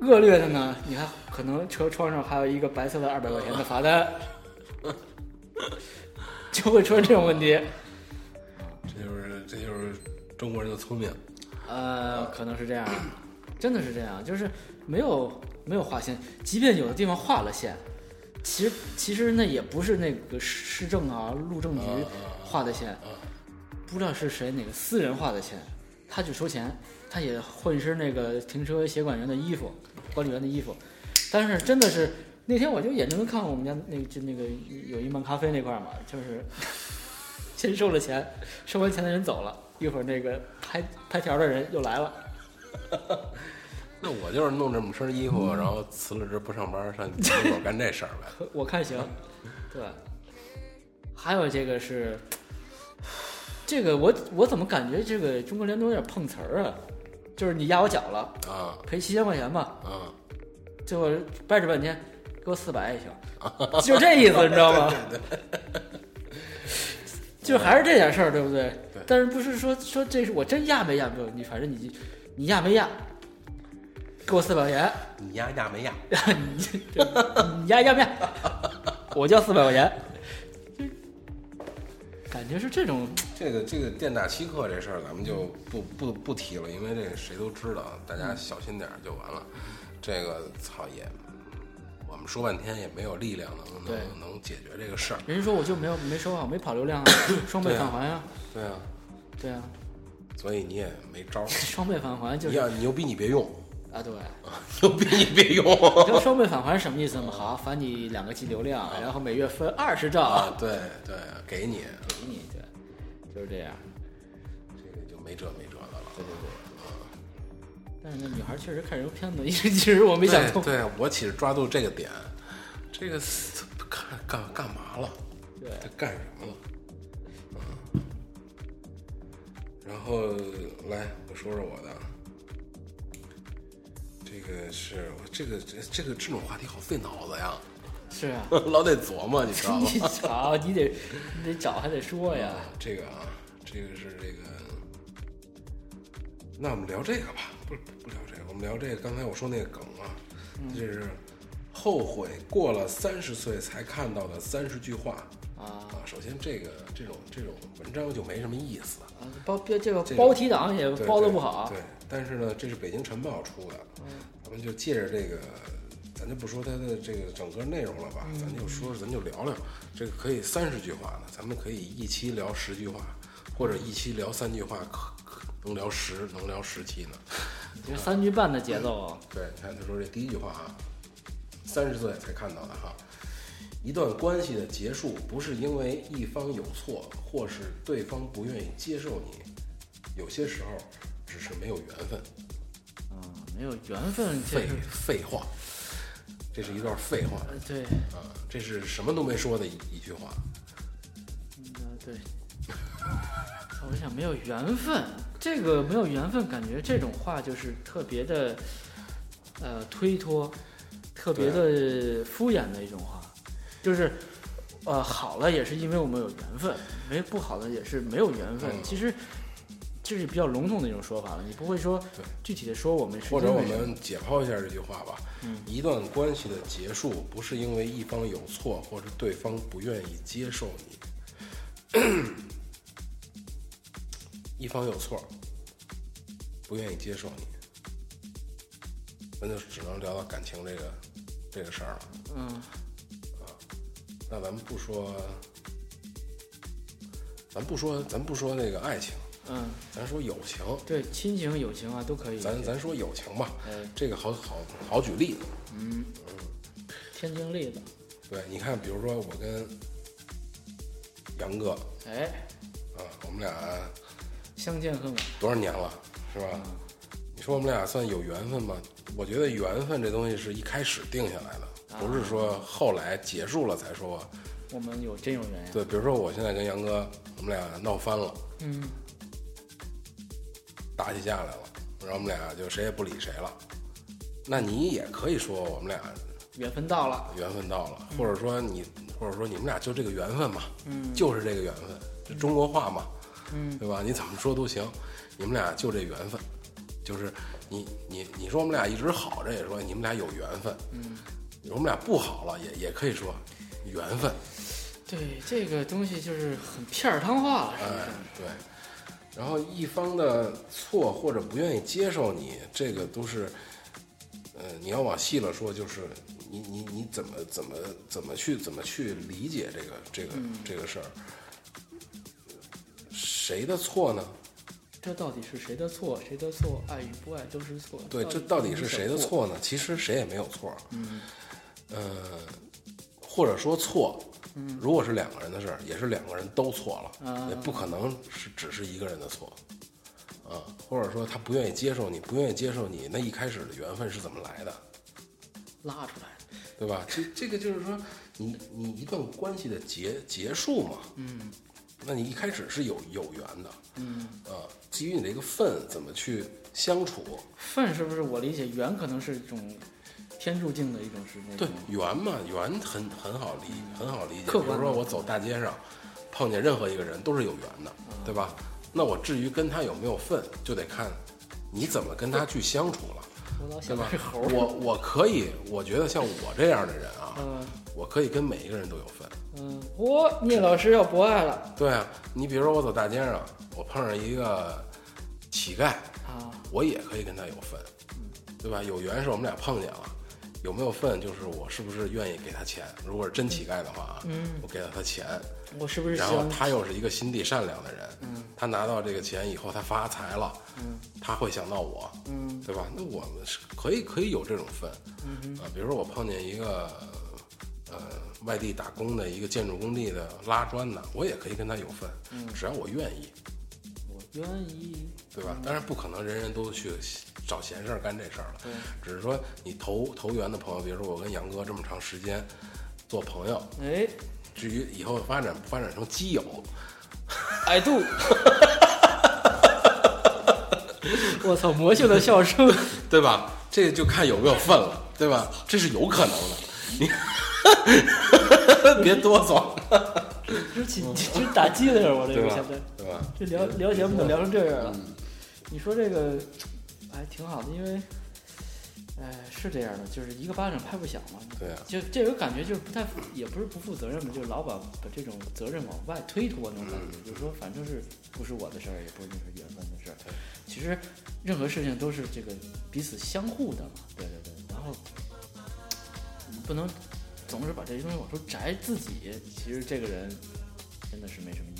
恶劣的呢，你还可能车窗上还有一个白色的二百块钱的罚单，就会出现这种问题。这就是这就是中国人的聪明，呃，可能是这样，真的是这样，就是没有没有划线，即便有的地方划了线，其实其实那也不是那个市政啊、路政局画的线，不知道是谁哪个私人画的线，他就收钱，他也混身那个停车协管员的衣服、管理员的衣服，但是真的是那天我就眼睁睁看我们家那个就那个有一漫咖啡那块儿嘛，就是 先收了钱，收完钱的人走了，一会儿那个拍拍条的人又来了。那我就是弄这么身衣服，然后辞了职不上班，上门口干这事儿呗。我看行，对。还有这个是，这个我我怎么感觉这个中国联通有点碰瓷儿啊？就是你压我脚了，啊赔七千块钱吧，啊，最后掰扯半天，给我四百也行，就这意思，你知道吗？就还是这点事儿，对不对？对但是不是说说这是我真压没压没有？你反正你你压没压，给我四百块钱，你压压没压？你你压压没压？我交四百块钱，就感觉是这种这个这个店大欺客这事儿，咱们就不不不提了，因为这个谁都知道，大家小心点儿就完了。这个操也，我们说半天也没有力量能能能解决这个事儿。人家说我就没有没收好，没跑流量啊，双倍返还啊，对啊，对啊，所以你也没招儿。双倍返还就是你要牛逼你别用，啊，对。有逼你别用你知道双倍返还是什么意思吗？好，返你两个 G 流量，然后每月分二十兆啊！对对，给你给你，对，就是这样。这个就没辙没辙的了。对对对。但是那女孩确实看人片子，其实我没想通。对，对我其实抓住这个点，这个看干干干嘛了？对这干什么了？嗯，然后来我说说我的，这个是这个这这个这种话题好费脑子呀，是啊，老得琢磨，你知道吗？你 找你得你得找还得说呀。这个啊，这个是这个，那我们聊这个吧，不不聊这个，我们聊这个。刚才我说那个梗啊，就是后悔过了三十岁才看到的三十句话。啊。首先，这个这种这种文章就没什么意思。啊，包这个这个包题党也包的不好，对，但是呢，这是北京晨报出的，咱们就借着这个，咱就不说它的这个整个内容了吧，咱就说咱就聊聊，这个可以三十句话呢，咱们可以一期聊十句话，或者一期聊三句话，可可能聊十，能聊十期呢。这三句半的节奏啊，对，你看他说这第一句话啊，三十岁才看到的哈。一段关系的结束不是因为一方有错，或是对方不愿意接受你，有些时候只是没有缘分。嗯，没有缘分，这废废话，这是一段废话呃对，啊！这是什么都没说的一一句话。嗯对。我想没有缘分，这个没有缘分，感觉这种话就是特别的，呃，推脱，特别的敷衍的一种话，就是，呃，好了也是因为我们有缘分，没不好的也是没有缘分。嗯其实这是比较笼统的一种说法了，你不会说具体的说我们是或者我们解剖一下这句话吧。嗯一段关系的结束不是因为一方有错，或者对方不愿意接受你。一方有错，不愿意接受你，那就只能聊到感情这个这个事儿了。嗯那咱们不说，咱不说，咱不说那个爱情，嗯，咱说友情，对，亲情友情啊都可以。咱咱说友情吧，哎这个好好好举例子。嗯嗯，天经例子，对，你看，比如说我跟杨哥哎，啊，我们俩相见恨晚。多少年了，是吧？你说我们俩算有缘分吗？我觉得缘分这东西是一开始定下来的，不是说后来结束了才说。我们有真有缘呀。对，比如说我现在跟杨哥，我们俩闹翻了，嗯，打起架来了，然后我们俩就谁也不理谁了。那你也可以说我们俩缘分到了。缘分到了，或者说你，或者说你们俩就这个缘分嘛，嗯就是这个缘分，这中国话嘛，嗯对吧？你怎么说都行，你们俩就这缘分，就是你你你说我们俩一直好着，也说你们俩有缘分，嗯，我们俩不好了，也也可以说缘分，对，这个东西就是很片儿汤话了，是不哎是？，对。然后一方的错或者不愿意接受你，这个都是，呃，你要往细了说，就是你你你怎么怎么怎么去怎么去理解这个这个、嗯这个事儿？谁的错呢？这到底是谁的错？谁的错？爱与不爱都是错。对，这到底是谁的？错呢？其实谁也没有错。嗯呃，或者说错，如果是两个人的事儿，也是两个人都错了，啊也不可能是只是一个人的错。啊，或者说他不愿意接受你，不愿意接受你，那一开始的缘分是怎么来的，拉出来的。对吧？这这个就是说，你你一段关系的结结束嘛，嗯那你一开始是有有缘的，嗯，啊，基于你这个份怎么去相处，份是不是我理解缘可能是一种天注定的一种是那对种缘嘛，缘很很好理，很好理解。客观的比如说我走大街上，碰见任何一个人都是有缘的，对吧？那我至于跟他有没有份，就得看你怎么跟他去相处了，我老对吧。我我可以，我觉得像我这样的人啊，嗯我可以跟每一个人都有份。嗯，我聂老师要博爱了对啊，你比如说我走大街上，我碰上一个乞丐，啊！我也可以跟他有份，对吧？有缘是我们俩碰见了，有没有份就是我是不是愿意给他钱？如果是真乞丐的话啊，嗯我给了他钱，我是不是然后他又是一个心地善良的人，嗯他拿到这个钱以后他发财了，嗯他会想到我，嗯对吧？那我们是可以可以有这种份，嗯啊，比如说我碰见一个呃外地打工的一个建筑工地的拉砖的，我也可以跟他有份，嗯只要我愿意，我愿意。对吧？当然不可能人人都去找闲事儿干这事儿了，对，只是说你投投缘的朋友，比如说我跟杨哥这么长时间做朋友，哎，至于以后发展发展成基友，，I do，。我操！魔性的笑声。对吧？这就看有没有份了，对吧？这是有可能的，你 别哆嗦，这起这打击了我这个现在。？对吧？这聊聊节目怎么聊成这样了？你说这个还挺好的，因为哎，是这样的，就是一个巴掌拍不响嘛。对啊，就这个感觉就是不太，也不是不负责任嘛，就是老把把这种责任往外推脱那种感觉，就是说反正是不是我的事儿，也不是那是缘分的事儿。其实任何事情都是这个彼此相互的嘛。对对对，然后你不能总是把这些东西往出摘自己，其实这个人真的是没什么。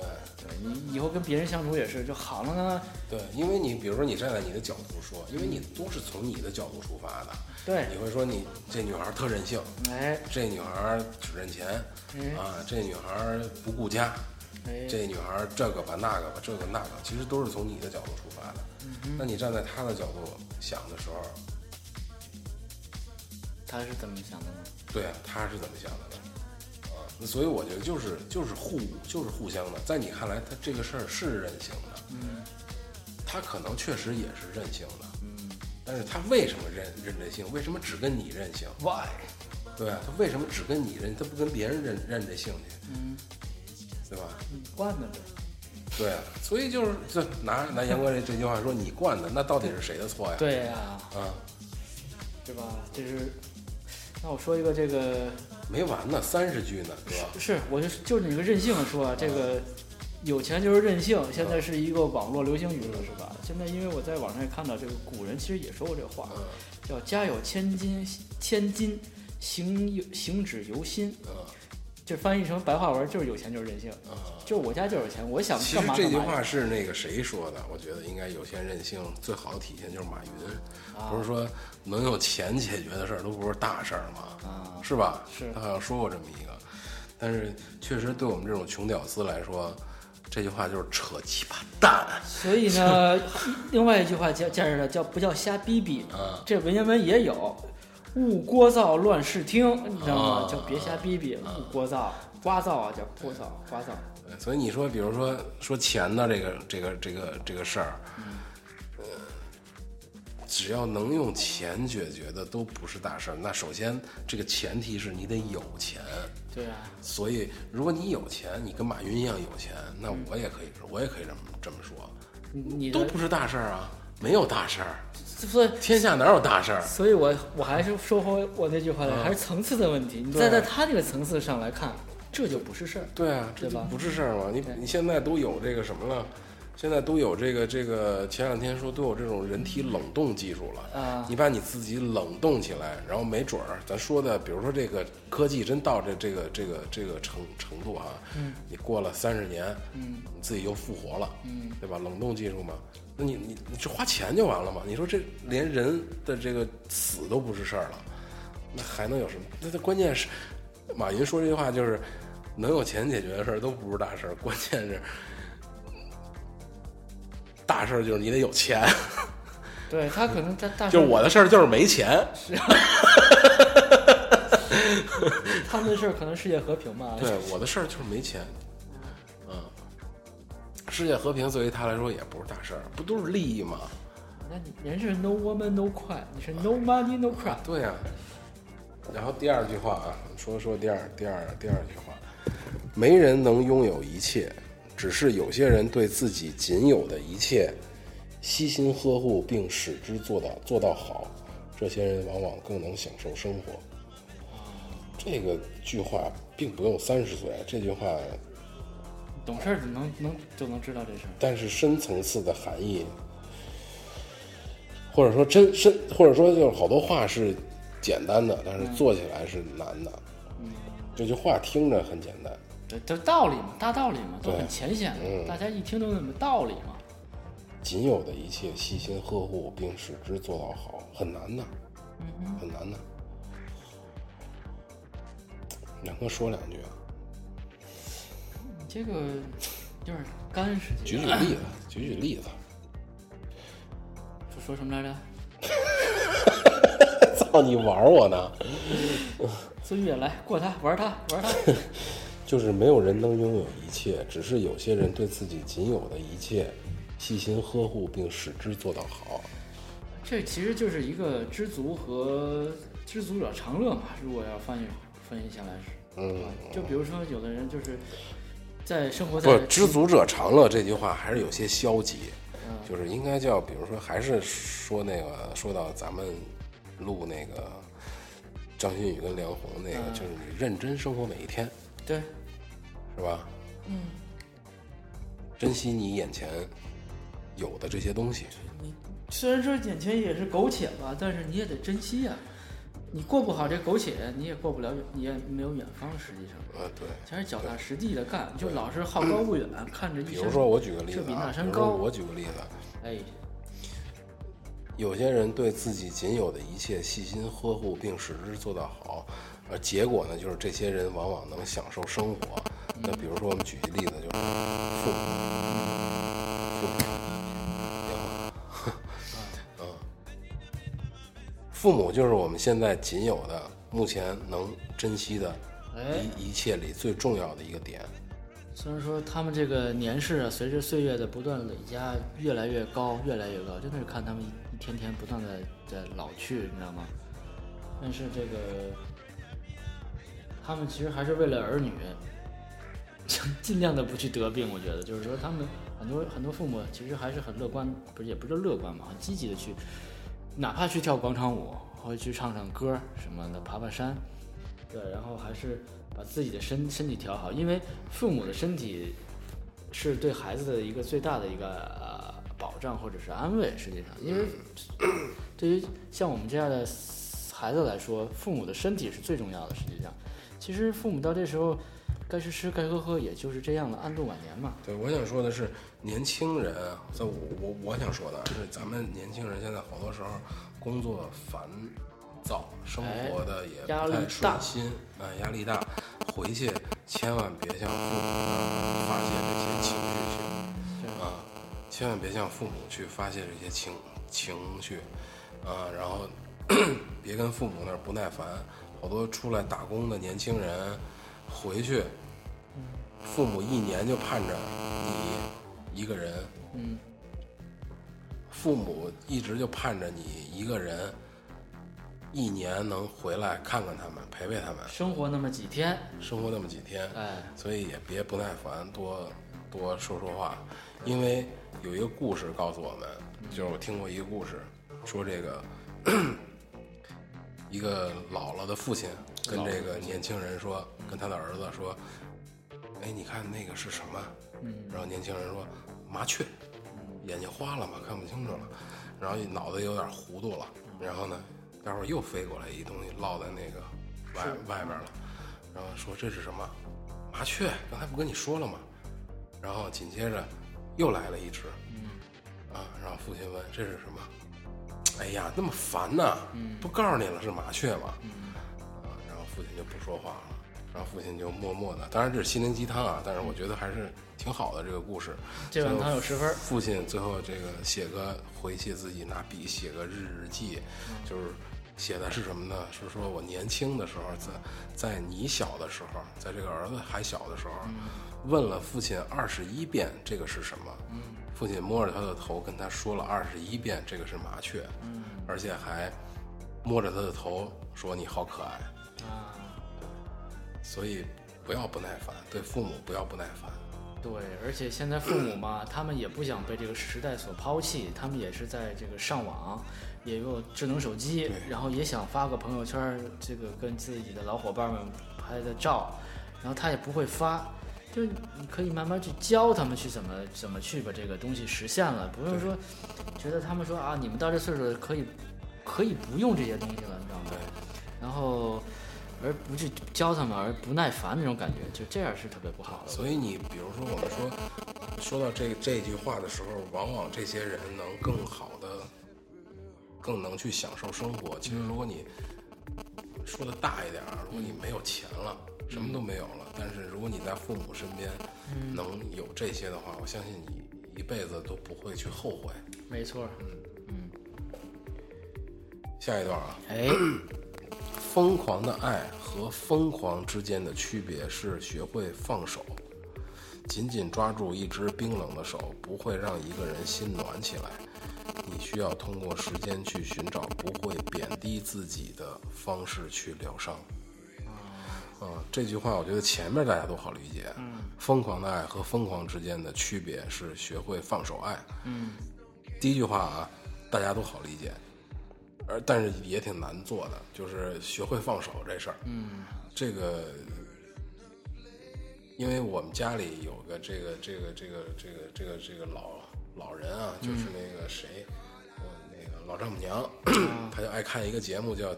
哎，对你以后跟别人相处也是，就好了呢。对，因为你比如说你站在你的角度说，因为你都是从你的角度出发的，对，你会说你这女孩特任性，哎这女孩只认钱哎啊，这女孩不顾家，哎，这女孩这个吧那个吧这个那个，其实都是从你的角度出发的。那你站在她的角度想的时候，她是怎么想的呢？对啊，她是怎么想的呢？所以我觉得就是就是互就是互相的，在你看来，他这个事儿是任性的，嗯他可能确实也是任性的，嗯但是他为什么任任这性？为什么只跟你任性？，why？对啊，他为什么只跟你认？他不跟别人认认这性去？嗯，对吧？你惯的呗。对啊，所以就是这拿拿杨哥这这句话说你惯的，那到底是谁的错呀？对呀、啊，对吧？这是，那我说一个这个没完呢，三十句呢，哥。是，我就就你个任性说啊，这个有钱就是任性，现在是一个网络流行语了，是吧？现在因为我在网上也看到，这个古人其实也说过这话，嗯叫家有千金，千金行有行止由心，嗯就翻译成白话文就是有钱就是任性，嗯。就是我家就有钱，我想其干嘛实这句话是那个谁说的？我觉得应该有钱任性最好的体现就是马云，啊不是说能用钱解决的事儿都不是大事儿吗？啊，是吧？是他好像说过这么一个，但是确实对我们这种穷屌丝来说，这句话就是扯鸡巴蛋。所以呢，另外一句话叫叫什么叫不叫瞎逼逼，啊这文言文也有，勿聒噪乱视听，你知道吗？啊叫别瞎逼逼，勿聒噪，聒噪啊叫聒噪，聒噪。对所以你说，比如说说钱的这个这个这个这个事儿，呃，只要能用钱解决的都不是大事儿。那首先这个前提是你得有钱。对啊，所以，如果你有钱，你跟马云一样有钱，那我也可以说，我也可以这么这么说，你你都不是大事儿啊，没有大事儿，所以天下哪有大事儿？所以我我还是说回我那句话来，还是层次的问题。你对站在他这个层次上来看，这就不是事儿。对啊，这就不是事儿嘛。你你现在都有这个什么了？现在都有这个这个，前两天说都有这种人体冷冻技术了。啊你把你自己冷冻起来，然后没准儿，咱说的，比如说这个科技真到这这个这个这个程程度哈，嗯，你过了三十年，嗯你自己又复活了，嗯，对吧？冷冻技术嘛，那你你你就花钱就完了嘛？你说这连人的这个死都不是事儿了，那还能有什么？那这关键是，马云说这句话就是，能有钱解决的事儿都不是大事儿，关键是大事儿就是你得有钱，对他可能他大 就是我的事儿就是没钱。他们的事儿可能世界和平嘛。对，我的事儿就是没钱。嗯，世界和平对于他来说也不是大事儿，不都是利益吗？那你人是 no woman no cry，你是 no money no cry。对呀、然后第二句话啊，说说第二第二第二句话，没人能拥有一切，只是有些人对自己仅有的一切悉心呵护，并使之做到做到好，这些人往往更能享受生活。这个句话并不用三十岁，这句话懂事儿能能就能知道这事儿。但是深层次的含义，或者说真深，或者说就是好多话是简单的，但是做起来是难的。嗯，这句话听着很简单，对这道理嘛，大道理嘛，都很浅显的，嗯大家一听都那么道理嘛。仅有的一切细心呵护并使之做到好，很难的，很难的。两哥说两句啊，你这个有点干实际。举举例子，举举例子。说说什么来着？操你玩我呢？孙越来过他玩他玩他。就是没有人能拥有一切，只是有些人对自己仅有的一切细心呵护并使之做到好。这其实就是一个知足和知足者常乐嘛。如果要翻译翻译下来是，嗯，就比如说有的人就是在生活不是在“知足者常乐”这句话还是有些消极，嗯。就是应该叫，比如说还是说那个说到咱们录那个张馨予跟梁红那个，就是你认真生活每一天，对，是吧？嗯，珍惜你眼前有的这些东西。虽然说眼前也是苟且吧，但是你也得珍惜呀、你过不好这苟且，你也过不了远，你也没有远方。实际上，呃，对。全是脚踏实地的干，就老是好高骛远，看着一比如说，我举个例这比子啊，那山高。比如说我举个例子，哎，有些人对自己仅有的一切细心呵护，并使之做到好，而结果呢，就是这些人往往能享受生活。那比如说，我们举一例子，就是父母，父母就是我们现在仅有的、目前能珍惜的哎一一切里最重要的一个点。虽然说他们这个年事啊，随着岁月的不断累加，越来越高，越来越高，真的是看他们一一天天不断的在老去，你知道吗？但是这个，他们其实还是为了儿女，尽量的不去得病。我觉得，就是说他们很多很多父母其实还是很乐观，不是也不是乐观嘛，很积极的去，哪怕去跳广场舞，或者去唱唱歌什么的，爬爬山，对，然后还是把自己的身身体调好，因为父母的身体是对孩子的一个最大的一个呃保障或者是安慰。实际上，因为对于像我们这样的孩子来说，父母的身体是最重要的。实际上，其实父母到这时候该吃吃该喝喝，也就是这样了，安度晚年嘛。对，我想说的是，年轻人啊，在我我我想说的是，咱们年轻人现在好多时候工作烦躁，生活的也不太顺心，啊、压力大，回去千万别向父母发泄这些情绪去，啊，千万别向父母去发泄这些情情绪，啊，然后 别跟父母那儿不耐烦，好多出来打工的年轻人回去。父母一年就盼着你一个人，嗯，父母一直就盼着你一个人，一年能回来看看他们，陪陪他们，生活那么几天，生活那么几天，哎，所以也别不耐烦，多多说说话，因为有一个故事告诉我们，就是我听过一个故事，说这个 一个老了的父亲跟这个年轻人说，跟他的儿子说，哎，你看那个是什么？然后年轻人说麻雀，眼睛花了嘛，看不清楚了，然后脑子有点糊涂了，然后呢，待会儿又飞过来一东西落在那个外外面了，然后说这是什么？麻雀，刚才不跟你说了吗？然后紧接着又来了一只，啊，然后父亲问这是什么？哎呀，那么烦呐！不告诉你了是麻雀吗？父亲就不说话了，然后父亲就默默的，当然这是心灵鸡汤啊，但是我觉得还是挺好的这个故事。这碗汤有十分父亲最后这个写个回去自己拿笔写个日日记，就是写的是什么呢？是说我年轻的时候，在在你小的时候，在这个儿子还小的时候，问了父亲二十一遍这个是什么。父亲摸着他的头跟他说了二十一遍这个是麻雀，而且还摸着他的头说你好可爱。啊，所以不要不耐烦，对父母不要不耐烦。对，而且现在父母嘛，他们也不想被这个时代所抛弃，他们也是在这个上网，也有智能手机，然后也想发个朋友圈，这个跟自己的老伙伴们拍的照，然后他也不会发，就是你可以慢慢去教他们去怎么怎么去把这个东西实现了，不用说觉得他们说啊，你们到这岁数可以可以不用这些东西了，你知道吗？然后而不去教他们，而不耐烦那种感觉，就这样是特别不好的。所以你比如说，我们说说到这这句话的时候，往往这些人能更好的、更能去享受生活。其实，如果你说的大一点，如果你没有钱了，什么都没有了，但是如果你在父母身边能有这些的话，我相信你一辈子都不会去后悔。没错，嗯嗯下一段啊，哎，疯狂的爱和疯狂之间的区别是学会放手。紧紧抓住一只冰冷的手，不会让一个人心暖起来。你需要通过时间去寻找不会贬低自己的方式去疗伤。啊，这句话我觉得前面大家都好理解。嗯，疯狂的爱和疯狂之间的区别是学会放手爱。嗯，第一句话啊，大家都好理解。而但是也挺难做的，就是学会放手这事儿。嗯，这个，因为我们家里有个这个这个这个这个这个这个老老人啊，就是那个谁，我那个老丈母娘，他就爱看一个节目叫《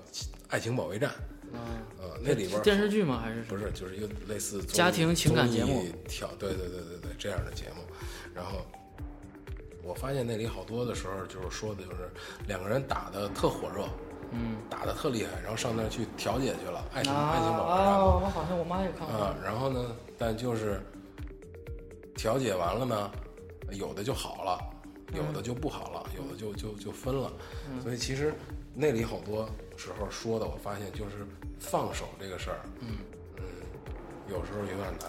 爱情保卫战》。嗯，呃，那里边电视剧吗？还是不是，就是一个类似家庭情感节目挑对对对对对这样的节目。然后我发现那里好多的时候，就是说的就是两个人打的特火热，嗯，打的特厉害，然后上那儿去调解去了，爱情、爱情保卫我好像我妈也看过。啊，然后呢，但就是调解完了呢，有的就好了，有的就不好了，有的就就就分了。所以其实那里好多时候说的，我发现就是放手这个事儿，嗯嗯有时候有点难。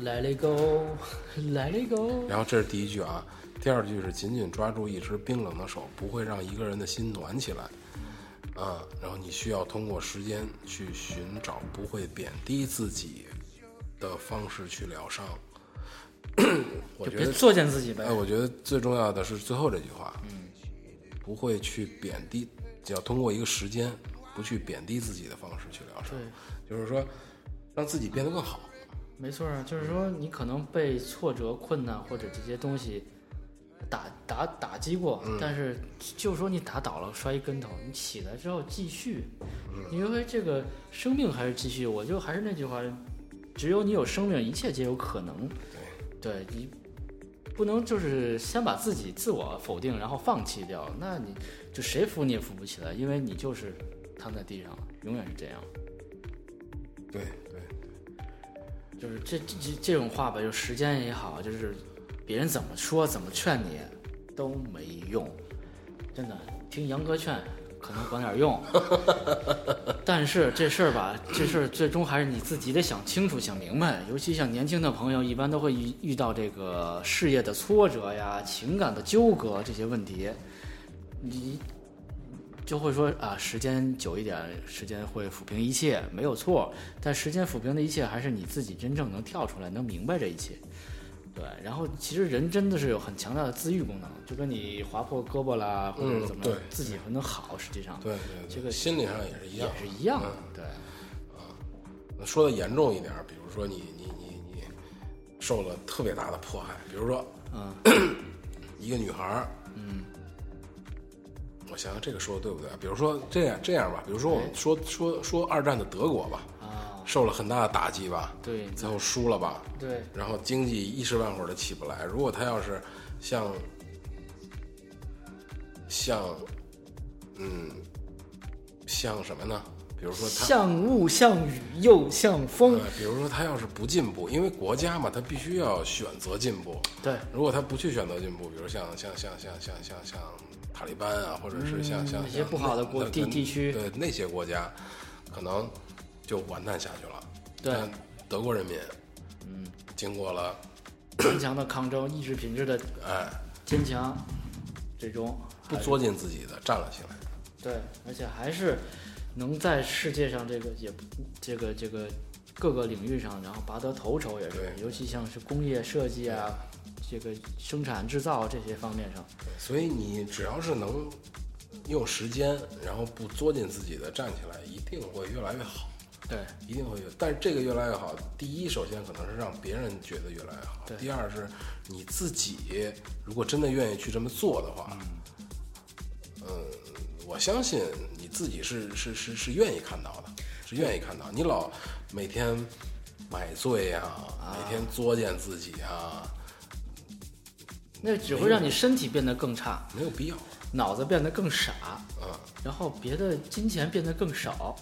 Let it go, let it go。然后这是第一句啊，第二句是紧紧抓住一只冰冷的手，不会让一个人的心暖起来。啊，然后你需要通过时间去寻找不会贬低自己的方式去疗伤。我觉得，作践自己呗。哎，我觉得最重要的是最后这句话，嗯，不会去贬低，只要通过一个时间，不去贬低自己的方式去疗伤，对，就是说让自己变得更好。没错啊，就是说你可能被挫折、困难或者这些东西打打打击过，但是就说你打倒了，摔一跟头，你起来之后继续，因为这个生命还是继续。我就还是那句话，只有你有生命，一切皆有可能。对你不能就是先把自己自我否定，然后放弃掉，那你就谁扶你也扶不起来，因为你就是躺在地上了，永远是这样。对对，就是这这这这种话吧，就时间也好，就是别人怎么说怎么劝你都没用，真的听杨哥劝可能管点用，但是这事儿吧，这事儿最终还是你自己得想清楚、想明白。尤其像年轻的朋友，一般都会遇遇到这个事业的挫折呀、情感的纠葛这些问题，你就会说啊，时间久一点，时间会抚平一切，没有错。但时间抚平的一切，还是你自己真正能跳出来，能明白这一切。对，然后其实人真的是有很强大的自愈功能，就跟你划破胳膊啦，或者嗯怎么对自己能好，实际上对对对，这个心理上也是一样也，是一样的。嗯对，说的严重一点，比如说你你你你受了特别大的迫害，比如说，嗯，一个女孩儿，嗯，我想想这个说的对不对啊？比如说这样这样吧，比如说我们说说说二战的德国吧，啊，受了很大的打击吧，对最后输了吧，对，然后经济一时半会儿的起不来。如果他要是像像嗯像什么呢？比如说他像雾像雨又像风呃，，比如说他要是不进步，因为国家嘛，他必须要选择进步。对，如果他不去选择进步，比如像像像像像像像塔利班啊，或者是像像那些不好的国地地区对那些国家，可能就完蛋下去了。对但德国人民，嗯，经过了坚强的抗争，意志品质的哎坚强，最终不作践自己的站了起来。对，而且还是能在世界上这个也不这个这个各个领域上，然后拔得头筹，也是，对尤其像是工业设计啊，这个生产制造这些方面上，所以你只要是能用时间，然后不作践自己的站起来，一定会越来越好。对，一定会有，但是这个越来越好。第一，首先可能是让别人觉得越来越好；对第二是你自己，如果真的愿意去这么做的话，嗯，我相信你自己是是是是愿意看到的，是愿意看到。你老每天买醉呀、每天作践自己啊，那只会让你身体变得更差，没有必要。脑子变得更傻，嗯，然后别的金钱变得更少，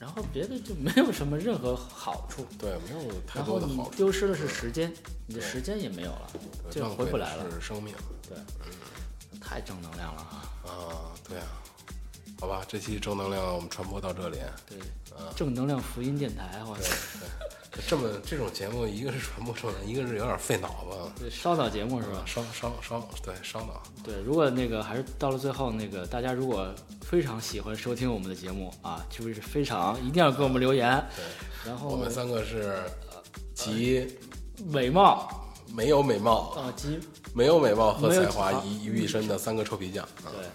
然后别的就没有什么任何好处。对，没有太然后你多的好处，丢失的是时间，你的时间也没有了，就回不来了。是生命。对，太正能量了啊。啊，对啊，好吧，这期正能量我们传播到这里。对，正能量福音电台，我操，这么这种节目，一个是传播正能量，一个是有点费脑子，对烧脑节目是吧？烧烧烧，对烧脑。对，如果那个还是到了最后，那个大家如果非常喜欢收听我们的节目啊，就是非常一定要给我们留言。对然后我们三个是集美貌没有美貌、啊，集没有美貌和才华啊于于一身的三个臭皮匠。啊对，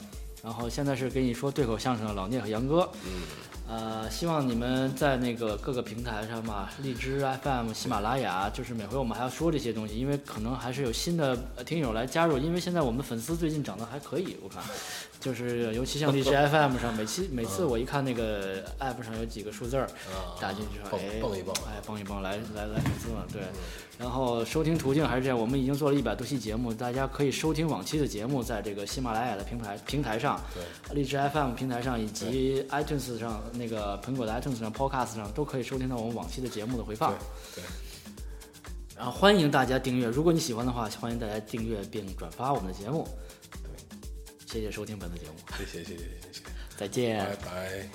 然后现在是给你说对口相声的老聂和杨哥。嗯，呃，希望你们在那个各个平台上吧，荔枝 FM、喜马拉雅，就是每回我们还要说这些东西，因为可能还是有新的听友来加入，因为现在我们粉丝最近涨得还可以，我看，就是尤其像荔枝 FM 上，每期每次我一看那个 app 上有几个数字儿啊打进去哎，蹦一蹦哎，蹦一蹦，来来来粉丝了，对。然后收听途径还是这样，我们已经做了一百多期节目，大家可以收听往期的节目，在这个喜马拉雅的平台平台上，对，荔枝 FM 平台上以及 iTunes 上那个苹果的 iTunes 上、Podcast 上都可以收听到我们往期的节目的回放。对对，然后欢迎大家订阅，如果你喜欢的话，欢迎大家订阅并转发我们的节目。谢谢收听本次节目，谢谢谢谢谢谢，再见。拜拜。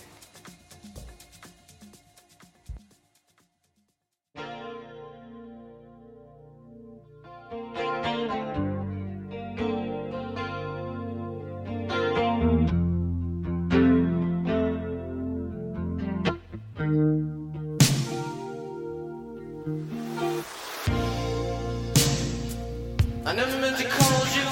I never meant to cause you